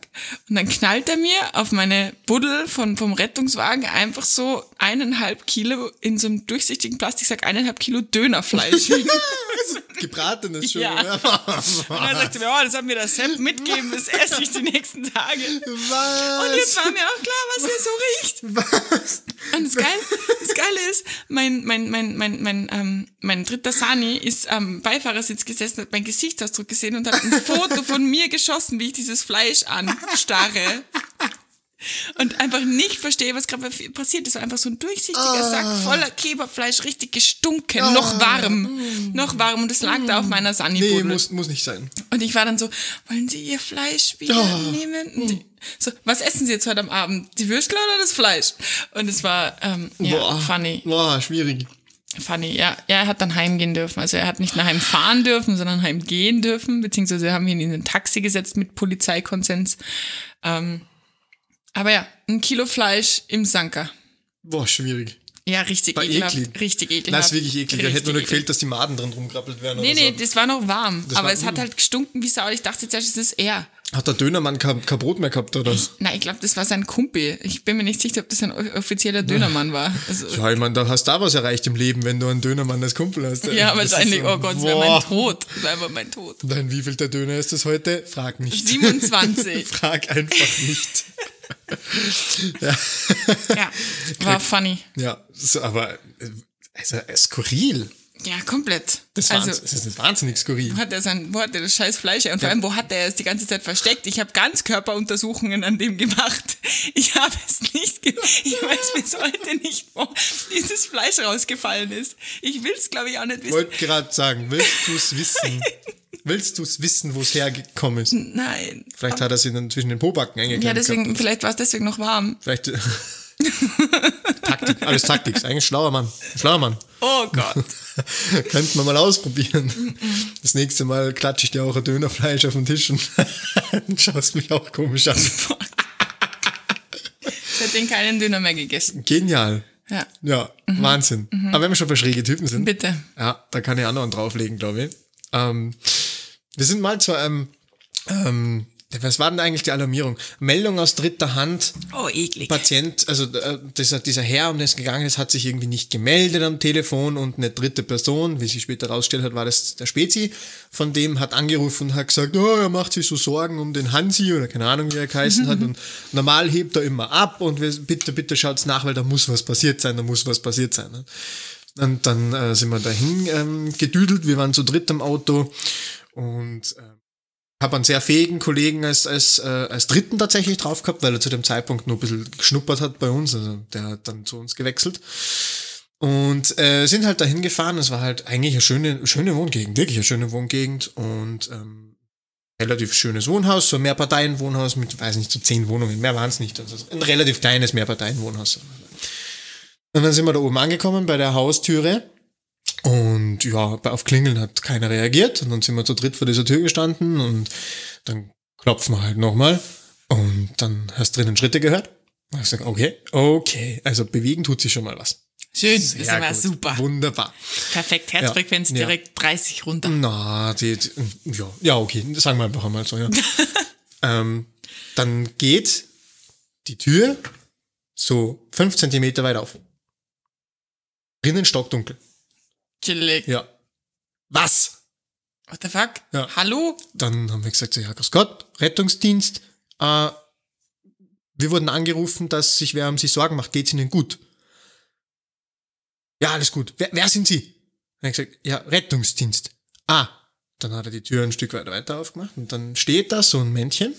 Und dann knallt er mir auf meine Buddel von, vom Rettungswagen einfach so eineinhalb Kilo in so einem durchsichtigen Plastiksack, eineinhalb Kilo Dönerfleisch hin. Gebratenes schon. Ja. Und dann sagt er mir, oh, das hat mir der Sepp mitgeben, das esse ich die nächsten Tage. Was? Und jetzt war mir auch klar, was hier so riecht. Was? Und das Geile, das Geile ist, mein, mein, mein, mein, mein, ähm, mein dritter Sani ist am Beifahrersitz gesessen, hat meinen Gesichtsausdruck gesehen und hat ein Foto von mir geschossen, wie ich dieses Fleisch anstarre. Und einfach nicht verstehe, was gerade passiert ist. Einfach so ein durchsichtiger Sack voller Kebabfleisch, richtig gestunken, noch warm. Noch warm. Und es lag da auf meiner Nee, Sani-Buddel. muss, muss nicht sein. Und ich war dann so, wollen Sie Ihr Fleisch wieder Oh. nehmen? Die, so, was essen Sie jetzt heute am Abend? Die Würstel oder das Fleisch? Und es war, ähm, ja, Boah. funny. Boah, schwierig. Funny, ja. ja. Er hat dann heimgehen dürfen. Also er hat nicht nach Heim fahren dürfen, sondern heimgehen dürfen. Beziehungsweise wir haben ihn in ein Taxi gesetzt mit Polizeikonsens. Ähm, aber ja, ein Kilo Fleisch im Sanker. Boah, schwierig. Ja, richtig War ekelhaft. eklig. Richtig ekelhaft. Das ist wirklich eklig. Da hätte nur eklig. gefehlt, dass die Maden drin rumkrabbelt werden. Nee, nee, so. das war noch warm. Das aber war- es hat halt gestunken wie Sau. Ich dachte zuerst, es ist er. Hat der Dönermann kein, kein Brot mehr gehabt, oder? Nein, ich glaube, das war sein Kumpel. Ich bin mir nicht sicher, ob das ein offizieller Dönermann war. Also, Ja, ich meine, da hast du auch was erreicht im Leben, wenn du einen Dönermann als Kumpel hast. ja, Das ist wahrscheinlich. so- Oh Gott, das wäre mein Tod. Das wäre mein Tod. Dein wievielter Döner ist es heute? Frag nicht. 27. Frag einfach nicht. ja. Ja, war funny. ja, so, aber äh, also, äh, skurril. Ja, komplett. Das, also, das ist wahnsinnig skurril. wo hat er sein, wo hat er das scheiß Fleisch her? Und vor allem, wo hat er es die ganze Zeit versteckt? Ich habe Ganzkörperuntersuchungen an dem gemacht. Ich habe es nicht, ge ich weiß bis heute nicht, wo dieses Fleisch rausgefallen ist. Ich will es, glaube ich, auch nicht Ich wissen. wollte gerade sagen, willst du es wissen? willst du es wissen, wo es hergekommen ist? Nein. Vielleicht hat er sie dann zwischen den Pobacken eingeklemmt. Ja, deswegen, gehabt. vielleicht war es deswegen noch warm. Vielleicht. Taktik, alles Taktik. Eigentlich ein schlauer Mann. Ein schlauer Mann. Oh Gott. Könnten wir mal ausprobieren. Das nächste Mal klatsche ich dir auch ein Dönerfleisch auf den Tisch und schaust mich auch komisch an. Seitdem keinen Döner mehr gegessen. Genial. Ja. Ja, Wahnsinn. Aber wenn wir schon bei schräge Typen sind. Bitte. Ja, da kann ich auch noch einen drauflegen, glaube ich. Ähm, wir sind mal zu einem, ähm, was war denn eigentlich die Alarmierung? Meldung aus dritter Hand. Oh, eklig. Patient, also äh, dieser, dieser Herr, um den es gegangen ist, hat sich irgendwie nicht gemeldet am Telefon und eine dritte Person, wie sich später herausstellt hat, war das der Spezi, von dem hat angerufen und hat gesagt, oh, er macht sich so Sorgen um den Hansi oder keine Ahnung, wie er geheißen hat und normal hebt er immer ab und wir, bitte, bitte schaut's nach, weil da muss was passiert sein, da muss was passiert sein. Ne? Und dann äh, sind wir dahin ähm, gedüdelt, wir waren zu dritt im Auto und äh, habe einen sehr fähigen Kollegen als, als, äh, als Dritten tatsächlich drauf gehabt, weil er zu dem Zeitpunkt nur ein bisschen geschnuppert hat bei uns. Also der hat dann zu uns gewechselt. Und äh, sind halt dahin gefahren. Es war halt eigentlich eine schöne, schöne Wohngegend, wirklich eine schöne Wohngegend und ähm, relativ schönes Wohnhaus, so ein Mehrparteienwohnhaus mit, weiß nicht, so zehn Wohnungen. Mehr waren es nicht. Also ein relativ kleines Mehrparteienwohnhaus. Und dann sind wir da oben angekommen bei der Haustüre. Und ja, auf Klingeln hat keiner reagiert. Und dann sind wir zu dritt vor dieser Tür gestanden und dann klopfen wir halt nochmal. Und dann hast du drinnen Schritte gehört. Und ich sag, okay, okay, also bewegen tut sich schon mal was. Schön, das Sehr war gut. super. Wunderbar. Perfekt, Herzfrequenz Ja. Ja. direkt 30 runter. Na, die, ja, ja, okay, das sagen wir einfach einmal so, ja. ähm, dann geht die Tür so fünf Zentimeter weit auf. Drinnen stockdunkel. Chillig. Ja. Was? What the fuck? Ja. Hallo? Dann haben wir gesagt, so, ja, grüß Gott, Rettungsdienst, äh, wir wurden angerufen, dass sich wer um Sie Sorgen macht, geht's Ihnen gut? Ja, alles gut. Wer, wer sind Sie? Dann hab ich gesagt, ja, Rettungsdienst. Ah, dann hat er die Tür ein Stück weit weiter aufgemacht und dann steht da so ein Männchen,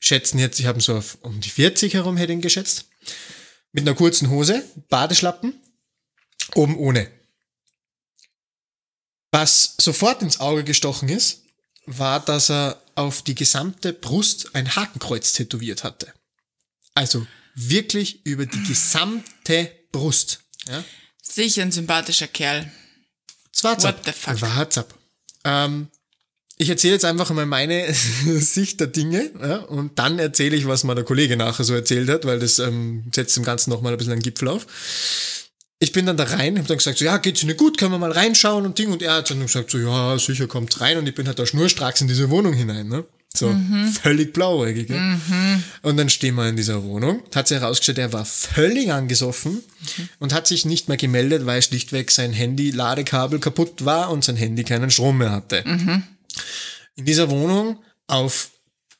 schätzen jetzt, ich habe so auf um die 40 herum, hätte ich ihn geschätzt, mit einer kurzen Hose, Badeschlappen, oben ohne. Was sofort ins Auge gestochen ist, war, dass er auf die gesamte Brust ein Hakenkreuz tätowiert hatte. Also wirklich über die gesamte Brust. Ja? Sicher ein sympathischer Kerl. War What the fuck? War zap. Ähm, ich erzähle jetzt einfach mal meine Sicht der Dinge ja, und dann erzähle ich, was mir der Kollege nachher so erzählt hat, weil das ähm, setzt dem Ganzen nochmal ein bisschen einen Gipfel auf. Ich bin dann da rein, habe dann gesagt, so, ja, geht's Ihnen gut, können wir mal reinschauen und Ding. Und er hat dann gesagt, so, ja, sicher, kommt's rein. Und ich bin halt da schnurstracks in diese Wohnung hinein, ne? So, völlig blauäugig. Gell? Und dann stehen wir in dieser Wohnung. Hat sich herausgestellt, er war völlig angesoffen und hat sich nicht mehr gemeldet, weil schlichtweg sein Handy-Ladekabel kaputt war und sein Handy keinen Strom mehr hatte. In dieser Wohnung auf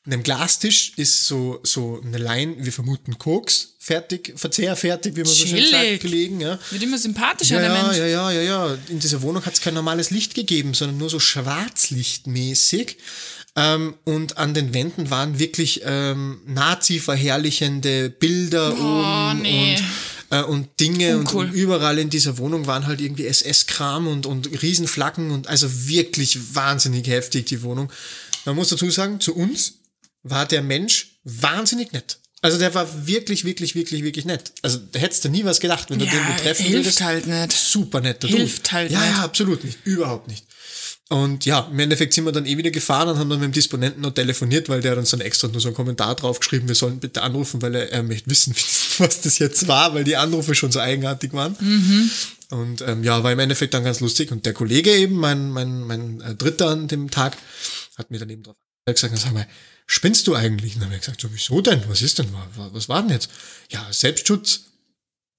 einem Glastisch ist so, so eine Line, wir vermuten Koks, fertig, Verzehr fertig, wie man so schön Chillig. sagt, gelegen. Ja. Wird immer sympathischer, Ja, der ja, Mensch. ja, ja, ja, ja. In dieser Wohnung hat es kein normales Licht gegeben, sondern nur so schwarzlichtmäßig. Ähm, und an den Wänden waren wirklich ähm, Nazi-verherrlichende Bilder oben nee. und, äh, und Dinge Uncool. und, und überall in dieser Wohnung waren halt irgendwie SS-Kram und, und Riesenflaggen und also wirklich wahnsinnig heftig die Wohnung. Man muss dazu sagen, zu uns war der Mensch wahnsinnig nett. Also der war wirklich, wirklich, wirklich, wirklich nett. Also da hättest du nie was gedacht, wenn du Ja, den betreffen hilft würdest. halt nicht. Super netter Hilft Dude. halt ja, nicht. Ja, absolut nicht. Überhaupt nicht. Und ja, im Endeffekt sind wir dann eh wieder gefahren und haben dann mit dem Disponenten noch telefoniert, weil der hat uns dann extra nur so einen Kommentar draufgeschrieben, wir sollen bitte anrufen, weil er, er möchte wissen, was das jetzt war, weil die Anrufe schon so eigenartig waren. Und ähm, ja, war im Endeffekt dann ganz lustig. Und der Kollege eben, mein, mein, mein äh, Dritter an dem Tag, hat mir dann eben drauf gesagt, sag mal, spinnst du eigentlich? Und dann habe ich gesagt, so, wieso denn? Was ist denn? Was, war denn jetzt? Ja, Selbstschutz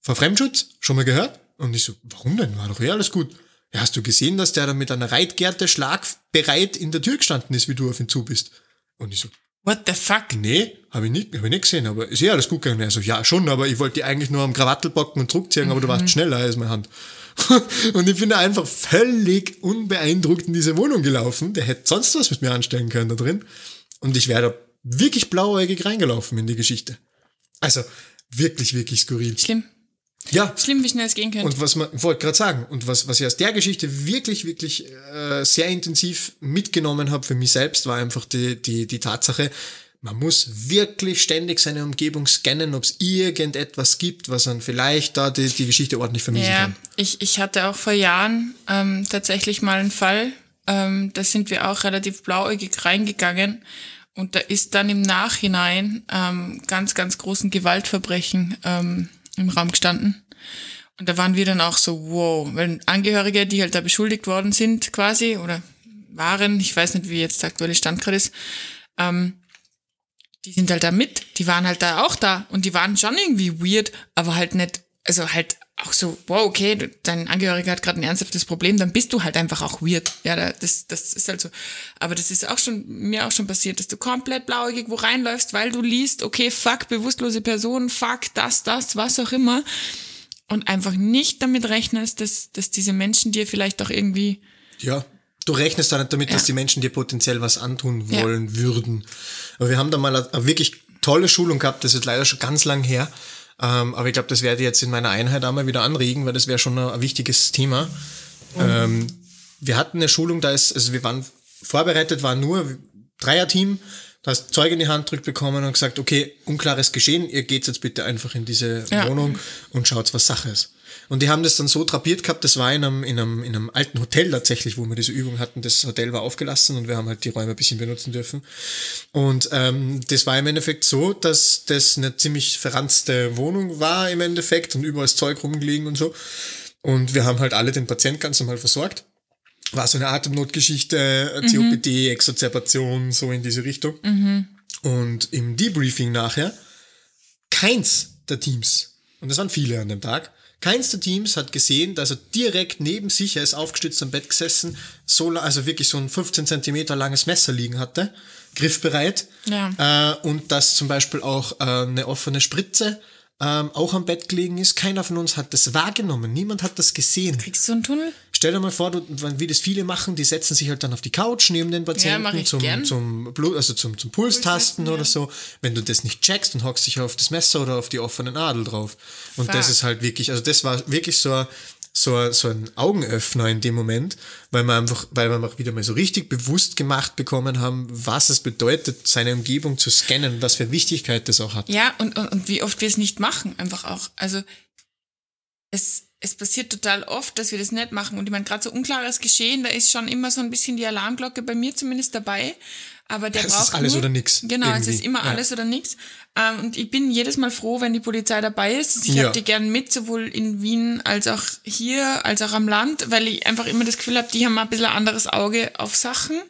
vor Fremdschutz? Schon mal gehört? Und ich so, warum denn? War doch eh alles gut. Ja, hast du gesehen, dass der da mit einer Reitgerte schlagbereit in der Tür gestanden ist, wie du auf ihn zu bist? Und ich so, What the fuck? nee, habe ich nicht, hab ich nicht gesehen, aber ist eh alles gut gegangen. Er so, ja, schon, aber ich wollte die eigentlich nur am Krawattel bocken und zurückziehen, aber du warst schneller als meine Hand. und ich bin da einfach völlig unbeeindruckt in diese Wohnung gelaufen. Der hätte sonst was mit mir anstellen können da drin. Und ich wäre da wirklich blauäugig reingelaufen in die Geschichte. Also, wirklich, wirklich skurril. Schlimm. Ja, Schlimm, wie schnell es gehen könnte. und was man, wollte gerade sagen, und was, was ich aus der Geschichte wirklich, wirklich äh, sehr intensiv mitgenommen habe für mich selbst, war einfach die, die, die Tatsache, man muss wirklich ständig seine Umgebung scannen, ob es irgendetwas gibt, was man vielleicht da die, die Geschichte ordentlich vermiesen Ja, kann. ich, ich hatte auch vor Jahren ähm, tatsächlich mal einen Fall, ähm, da sind wir auch relativ blauäugig reingegangen. Und da ist dann im Nachhinein ähm, ganz, ganz großen Gewaltverbrechen ähm, im Raum gestanden. Und da waren wir dann auch so, wow, weil Angehörige, die halt da beschuldigt worden sind quasi oder waren, ich weiß nicht, wie jetzt der aktuelle Stand gerade ist, ähm, die sind halt da mit, die waren halt da auch da. Und die waren schon irgendwie weird, aber halt nicht, also halt auch so, wow, okay, dein Angehöriger hat gerade ein ernsthaftes Problem, dann bist du halt einfach auch weird. Ja, da- das, das ist halt so. Aber das ist auch schon, mir auch schon passiert, dass du komplett blauäugig wo reinläufst, weil du liest, okay, fuck, bewusstlose Person, fuck, das, das, was auch immer. Und einfach nicht damit rechnest, dass, dass diese Menschen dir vielleicht auch irgendwie, Ja. Du rechnest da nicht damit, Ja. dass die Menschen dir potenziell was antun Ja. wollen würden. Aber wir haben da mal eine, eine wirklich tolle Schulung gehabt, das ist leider schon ganz lang her. Ähm, aber ich glaube, das werde ich jetzt in meiner Einheit einmal wieder anregen, weil das wäre schon ein, wichtiges Thema. Ähm, wir hatten eine Schulung, da ist, also wir waren vorbereitet, waren nur Dreierteam, da hast Zeug in die Hand drückt bekommen und gesagt, okay, unklares Geschehen, ihr geht jetzt bitte einfach in diese Ja. Wohnung und schaut, was Sache ist. Und die haben das dann so drapiert gehabt, das war in einem, in einem, in einem alten Hotel tatsächlich, wo wir diese Übung hatten. Das Hotel war aufgelassen und wir haben halt die Räume ein bisschen benutzen dürfen. Und ähm, das war im Endeffekt so, dass das eine ziemlich verranzte Wohnung war im Endeffekt und überall das Zeug rumgelegen und so. Und wir haben halt alle den Patienten ganz normal versorgt. War so eine Atemnotgeschichte, Mhm. COPD, Exozerbation, so in diese Richtung. Und im Debriefing nachher, keins der Teams, und das waren viele an dem Tag, keins der Teams hat gesehen, dass er direkt neben sich, er ist aufgestützt am Bett gesessen, so, also wirklich so ein 15 Zentimeter langes Messer liegen hatte, griffbereit. Ja. Äh, und dass zum Beispiel auch äh, eine offene Spritze ähm, auch am Bett gelegen ist. Keiner von uns hat das wahrgenommen. Niemand hat das gesehen. Kriegst du einen Tunnel? Stell dir mal vor, du, wie das viele machen, die setzen sich halt dann auf die Couch neben den Patienten ich zum, gern. zum, Blut, also zum, zum Pulstasten oder ja. so. Wenn du das nicht checkst und hockst dich auf das Messer oder auf die offene Nadel drauf. Und das Fuck. ist halt wirklich, also das war wirklich so ein, so, ein- so ein Augenöffner in dem Moment, weil wir einfach, weil wir auch wieder mal so richtig bewusst gemacht bekommen haben, was es bedeutet, seine Umgebung zu scannen, was für Wichtigkeit das auch hat. Ja, und, und, und wie oft wir es nicht machen, einfach auch. Also es, es passiert total oft, dass wir das nicht machen. Und ich meine, gerade so unklares Geschehen, da ist schon immer so ein bisschen die Alarmglocke bei mir zumindest dabei. Aber der Es ist braucht alles nur, oder nix, Genau, es irgendwie. ist immer Ja. alles oder nichts. Ähm, und ich bin jedes Mal froh, wenn die Polizei dabei ist. Ich Ja. habe die gern mit, sowohl in Wien als auch hier, als auch am Land, weil ich einfach immer das Gefühl habe, die haben ein bisschen ein anderes Auge auf Sachen.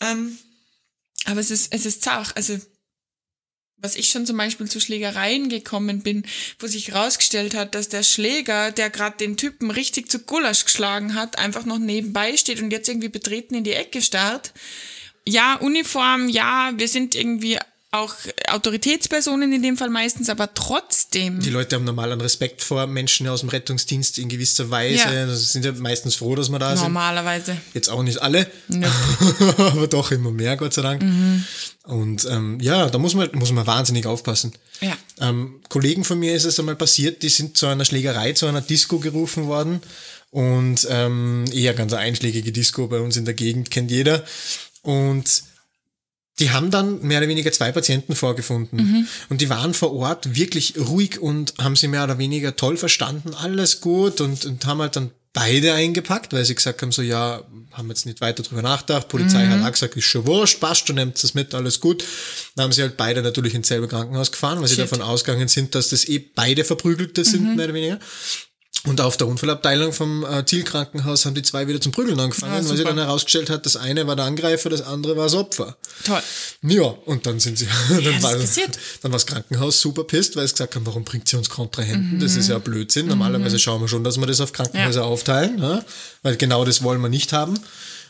Ähm, aber es ist, es ist zart. Also was ich schon zum Beispiel zu Schlägereien gekommen bin, wo sich herausgestellt hat, dass der Schläger, der gerade den Typen richtig zu Gulasch geschlagen hat, einfach noch nebenbei steht und jetzt irgendwie betreten in die Ecke starrt. Ja, Uniform, ja, wir sind irgendwie auch Autoritätspersonen in dem Fall meistens, aber trotzdem. Die Leute haben normal einen Respekt vor Menschen aus dem Rettungsdienst in gewisser Weise. Ja. Also sind ja meistens froh, dass wir da sind. Normalerweise. Jetzt auch nicht alle, Nö. aber doch immer mehr, Gott sei Dank. Und ähm, ja, da muss man, muss man wahnsinnig aufpassen. Ja. Ähm, Kollegen von mir ist es einmal passiert, die sind zu einer Schlägerei, zu einer Disco gerufen worden. Und ähm, eher ganz einschlägige Disco bei uns in der Gegend, kennt jeder. Und die haben dann mehr oder weniger zwei Patienten vorgefunden. Und die waren vor Ort wirklich ruhig und haben sie mehr oder weniger toll verstanden, alles gut und, und haben halt dann beide eingepackt, weil sie gesagt haben, so ja, haben jetzt nicht weiter drüber nachgedacht. Polizei hat auch gesagt, ist schon wurscht, passt, du nimmst das mit, alles gut. Dann haben sie halt beide natürlich ins selbe Krankenhaus gefahren, weil sie Shit. davon ausgegangen sind, dass das eh beide Verprügelte sind, mehr oder weniger. Und auf der Unfallabteilung vom äh, Zielkrankenhaus haben die zwei wieder zum Prügeln angefangen, Ah, weil super. dann herausgestellt hat, das eine war der Angreifer, das andere war das Opfer. Toll. Ja, und dann sind sie, dann, das war, dann war das Krankenhaus super pisst, weil es gesagt haben, warum bringt sie uns Kontrahenten? Das ist ja Blödsinn. Normalerweise schauen wir schon, dass wir das auf Krankenhäuser Ja. aufteilen, ja? weil genau das wollen wir nicht haben.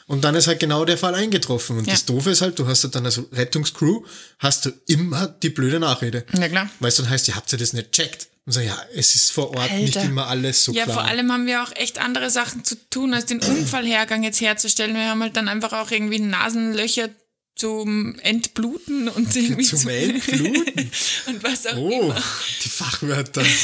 Und dann ist halt genau der Fall eingetroffen. Und Ja. das Doofe ist halt, du hast halt dann als Rettungscrew, hast du immer die blöde Nachrede. Ja, klar. Weil es dann heißt, ihr habt ja das nicht checkt. Und so, ja, es ist vor Ort nicht Alter. immer alles so Ja, klar. vor allem haben wir auch echt andere Sachen zu tun, als den Unfallhergang jetzt herzustellen. Wir haben halt dann einfach auch irgendwie Nasenlöcher zum Entbluten und irgendwie Zum Entbluten? und was auch Oh, immer. die Fachwörter.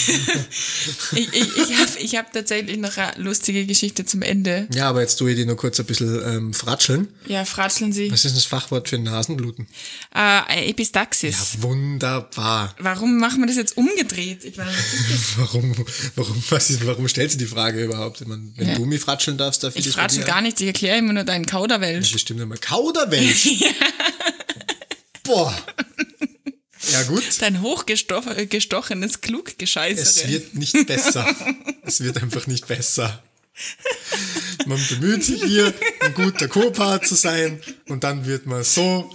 Ich, ich, ich habe ich hab tatsächlich noch eine lustige Geschichte zum Ende. ja, aber jetzt tue ich die nur kurz ein bisschen ähm, fratscheln. Ja, fratscheln Sie. Was ist das Fachwort für Nasenbluten? Äh, Epistaxis. Wunderbar. Warum machen wir das jetzt umgedreht? Ich meine, was ist das? Warum, warum, was ist, warum stellst du die Frage überhaupt? Ich meine, wenn Ja. du mich fratscheln darfst, darf ich, fratschel gar nichts, ich erkläre immer nur deinen Kauderwelsch. Das stimmt immer. Kauderwelsch. Boah. Ja gut. Dein hochgestochenes Kluggescheißere. Es wird nicht besser. es wird einfach nicht besser. Man bemüht sich hier, ein guter Co-Part zu sein und dann wird man so,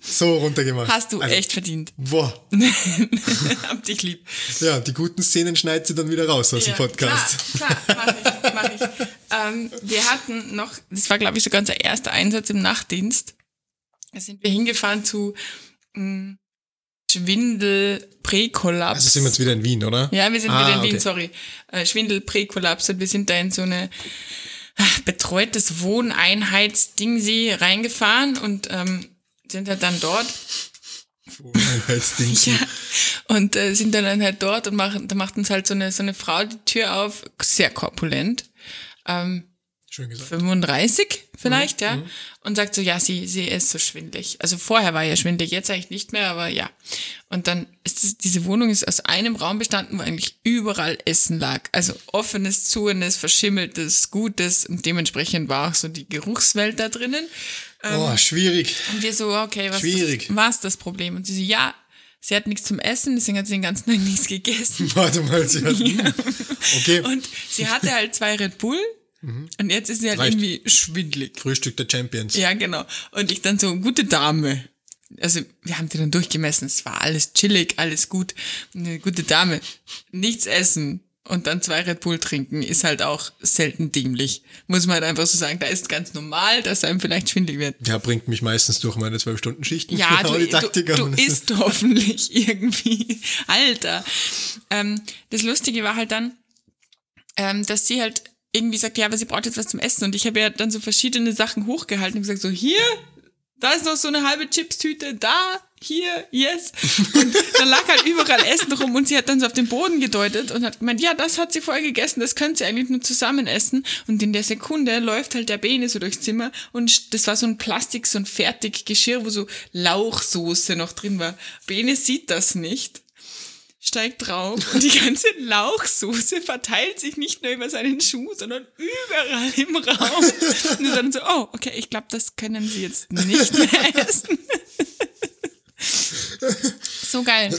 so runtergemacht. Hast du Also, echt verdient. Boah. Hab dich lieb. Ja, die guten Szenen schneidet sie dann wieder raus aus dem Podcast. Klar, klar mach ich. Mach ich. Ähm, wir hatten noch, das war glaube ich sogar unser erster Einsatz im Nachtdienst. Da sind wir hingefahren zu mh, Schwindel Präkollaps. Also sind wir jetzt wieder in Wien, oder? Ja, wir sind Ah, wieder in Wien, okay. sorry. Äh, Schwindel Präkollaps und wir sind da in so eine ach, betreutes Wohneinheitsdingsi reingefahren und ähm, sind halt dann dort Einheitsding. Ja. Und äh, sind dann halt dort und machen, da macht uns halt so eine, so eine Frau die Tür auf, sehr korpulent. Ähm, Schön gesagt. 35 vielleicht, Mhm. ja. Und sagt so, ja, sie, sie ist so schwindlig. Also vorher war ja schwindlig, jetzt eigentlich nicht mehr, aber ja. Und dann ist es, diese Wohnung ist aus einem Raum bestanden, wo eigentlich überall Essen lag. Also offenes, zuenes, verschimmeltes, gutes. Und dementsprechend war auch so die Geruchswelt da drinnen. Oh, schwierig. Und wir so, okay, was Schwierig. Das, was ist das Problem? Und sie so, ja, sie hat nichts zum Essen, deswegen hat sie den ganzen Tag nichts gegessen. Warte mal, sie hat, Okay, Und sie hatte halt zwei Red Bull. Und jetzt ist sie halt Reicht. irgendwie schwindlig. Frühstück der Champions. Ja, genau. Und ich dann so, gute Dame. Also, wir haben die dann durchgemessen. Es war alles chillig, alles gut. Eine gute Dame. Nichts essen und dann zwei Red Bull trinken ist halt auch selten dämlich. Muss man halt einfach so sagen. Da ist ganz normal, dass einem vielleicht schwindelig wird. Ja, bringt mich meistens durch meine zwölf Stunden Schichten. Ja, Genau, du, du, du isst hoffentlich irgendwie. Alter. Ähm, das Lustige war halt dann, ähm, dass sie halt irgendwie sagt, ja, aber sie braucht jetzt was zum Essen. Und ich habe ja dann so verschiedene Sachen hochgehalten und gesagt, so hier, da ist noch so eine halbe Chipstüte, da, hier, yes. Und dann lag halt überall Essen rum und sie hat dann so auf den Boden gedeutet und hat gemeint, ja, das hat sie vorher gegessen, das könnt sie eigentlich nur zusammen essen. Und in der Sekunde läuft halt der Bene so durchs Zimmer und das war so ein Plastik, so ein Fertiggeschirr, wo so Lauchsoße noch drin war. Bene sieht das nicht steigt drauf und die ganze Lauchsoße verteilt sich nicht nur über seinen Schuh, sondern überall im Raum. Und dann so, oh, okay, ich glaube, das können sie jetzt nicht mehr essen. so geil.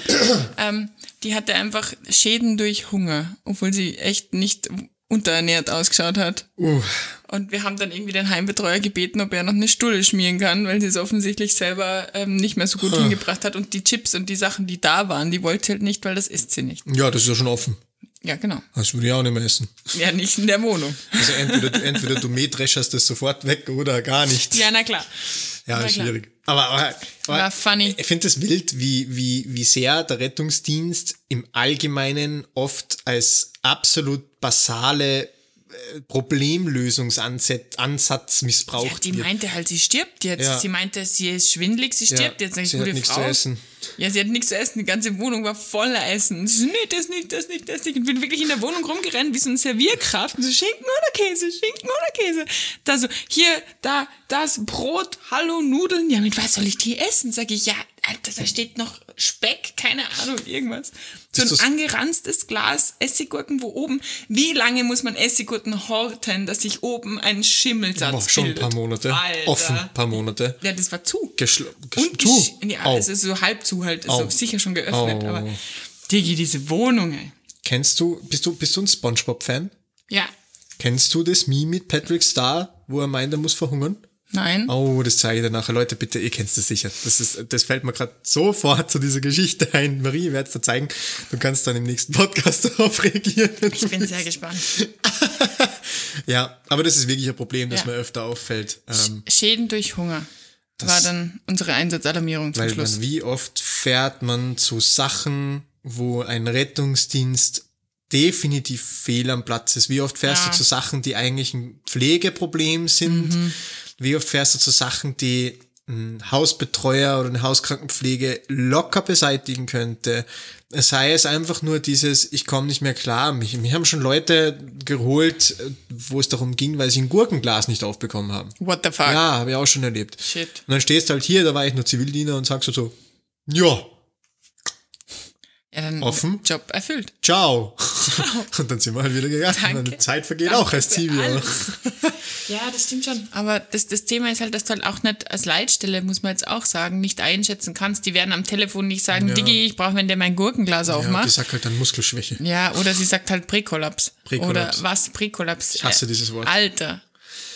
Ähm, die hatte einfach Schäden durch Hunger, obwohl sie echt nicht unterernährt ausgeschaut hat. Uh, Und wir haben dann irgendwie den Heimbetreuer gebeten, ob er noch eine Stulle schmieren kann, weil sie es offensichtlich selber ähm, nicht mehr so gut hingebracht hat. Und die Chips und die Sachen, die da waren, die wollte sie halt nicht, weil das isst sie nicht. ja, das ist ja schon offen. Ja, genau. Das würde ich auch nicht mehr essen. Ja, nicht in der Wohnung. Also entweder, du- entweder du mähdrescherst das sofort weg oder gar nicht. Ja, na klar. Ja, klar. schwierig. Aber, aber, aber War funny. ich finde es wild, wie, wie, wie sehr der Rettungsdienst im Allgemeinen oft als absolut basale Problemlösungsansatz Ansatz Ja, missbraucht die wird. meinte halt, sie stirbt jetzt. Ja. Sie meinte, sie ist schwindlig, sie stirbt jetzt. Eine sie gute hat nichts Frau. zu essen. Ja, sie hat nichts zu essen. Die ganze Wohnung war voller Essen. Und sie so, nee, das nicht, das nicht, das nicht. Und bin wirklich in der Wohnung rumgerannt wie so ein Servierkraft. Und so, Schinken oder Käse, Schinken oder Käse. Da so, hier, da, das Brot, hallo, Nudeln. Ja, mit was soll ich die essen? Sag ich, ja, Alter, da steht noch Speck, keine Ahnung, irgendwas. So ein angeranztes Glas Essiggurken, wo oben, wie lange muss man Essiggurken horten, dass sich oben ein Schimmelsatz Boah, schon ein bildet? paar Monate. Alter. Offen, ein paar Monate. Ja, das war zu. Geschl Und gesch- Ja, Au. es ist so halb zu halt, ist Au. so sicher schon geöffnet, Au. aber Digi, diese Wohnung, ey. Kennst du, bist du, bist du ein Spongebob-Fan? Ja. Kennst du das Meme mit Patrick Star, wo er meint, er muss verhungern? Nein. Oh, das zeige ich dir nachher. Leute, bitte, ihr kennt das sicher. Das, ist, das fällt mir gerade sofort zu dieser Geschichte ein. Marie, ich werde es dir zeigen. Du kannst dann im nächsten Podcast darauf reagieren. Ich bin sehr gespannt. ja, aber das ist wirklich ein Problem, das Ja. mir öfter auffällt. Ähm, Schäden durch Hunger war dann unsere Einsatzalarmierung zum weil Schluss. man, wie oft fährt man zu Sachen, wo ein Rettungsdienst definitiv fehl am Platz ist. Wie oft fährst Ja. du zu Sachen, die eigentlich ein Pflegeproblem sind? Mhm. Wie oft fährst du zu Sachen, die ein Hausbetreuer oder eine Hauskrankenpflege locker beseitigen könnte? Sei es einfach nur dieses, ich komme nicht mehr klar. Mich, mich haben schon Leute geholt, wo es darum ging, weil sie ein Gurkenglas nicht aufbekommen haben. What the fuck? Ja, habe ich auch schon erlebt. Shit. Und dann stehst du halt hier, da war ich nur Zivildiener und sagst so, so ja, Ja, dann Offen. Job erfüllt. ciao. Und dann sind wir halt wieder gegangen. Danke. Und die Zeit vergeht Danke auch als Zivi. Ja, das stimmt schon. Aber das, das Thema ist halt, dass du halt auch nicht als Leitstelle, muss man jetzt auch sagen, nicht einschätzen kannst. Die werden am Telefon nicht sagen, Ja. Diggi, ich brauche, wenn der mein Gurkenglas Ja, die aufmacht. sagt halt dann Muskelschwäche. Ja, oder sie sagt halt Präkollaps. Präkollaps. Oder was? Präkollaps. Ich hasse Äh, dieses Wort. Alter.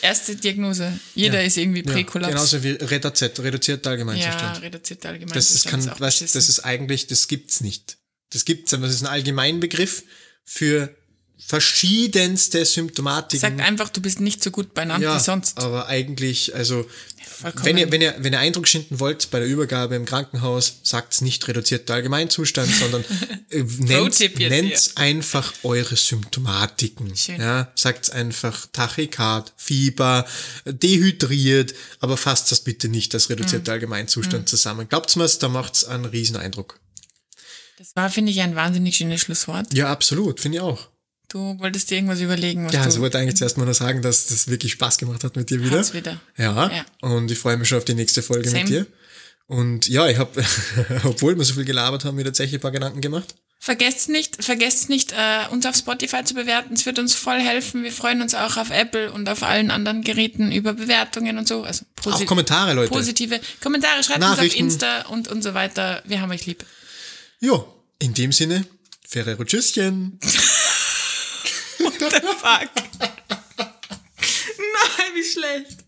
Erste Diagnose. Jeder ist irgendwie Ja, Präkollaps. genauso wie REDAZ, reduziert ja, Allgemeinzustand. reduziert allgemein. das ist, kann, weißt, das ist eigentlich, das gibt's nicht. Das gibt's, aber das ist ein Allgemeinbegriff für verschiedenste Symptomatiken. Sagt einfach, du bist nicht so gut beieinander ja, wie sonst. aber eigentlich, also Vollkommen. wenn ihr, wenn ihr, wenn ihr Eindruck schinden wollt bei der Übergabe im Krankenhaus, sagt's nicht reduzierter Allgemeinzustand, sondern äh, nennt, nennt's einfach eure Symptomatiken. Schön. Ja, sagt's einfach Tachykard, Fieber, dehydriert, aber fasst das bitte nicht als Mhm. reduzierter Allgemeinzustand zusammen. Glaubt's mir's, da macht's einen riesen Eindruck. Das war, finde ich, ein wahnsinnig schönes Schlusswort. Ja, absolut, finde ich auch. Du wolltest dir irgendwas überlegen, was Ja, also ich wollte eigentlich zuerst mal noch sagen, dass das wirklich Spaß gemacht hat mit dir wieder. Hat's wieder. Ja, Ja. und ich freue mich schon auf die nächste Folge Same. mit dir. Und ja, ich habe, obwohl wir so viel gelabert haben, mir tatsächlich ein paar Gedanken gemacht. Vergesst nicht, vergesst nicht, äh, uns auf Spotify zu bewerten. Es wird uns voll helfen. Wir freuen uns auch auf Apple und auf allen anderen Geräten über Bewertungen und so. Also Auch Kommentare, Leute. positive Kommentare. Schreibt uns auf. Insta und, und so weiter. Wir haben euch lieb. Ja, in dem Sinne, Ferrero Tschüsschen. Fuck. Nein, wie schlecht.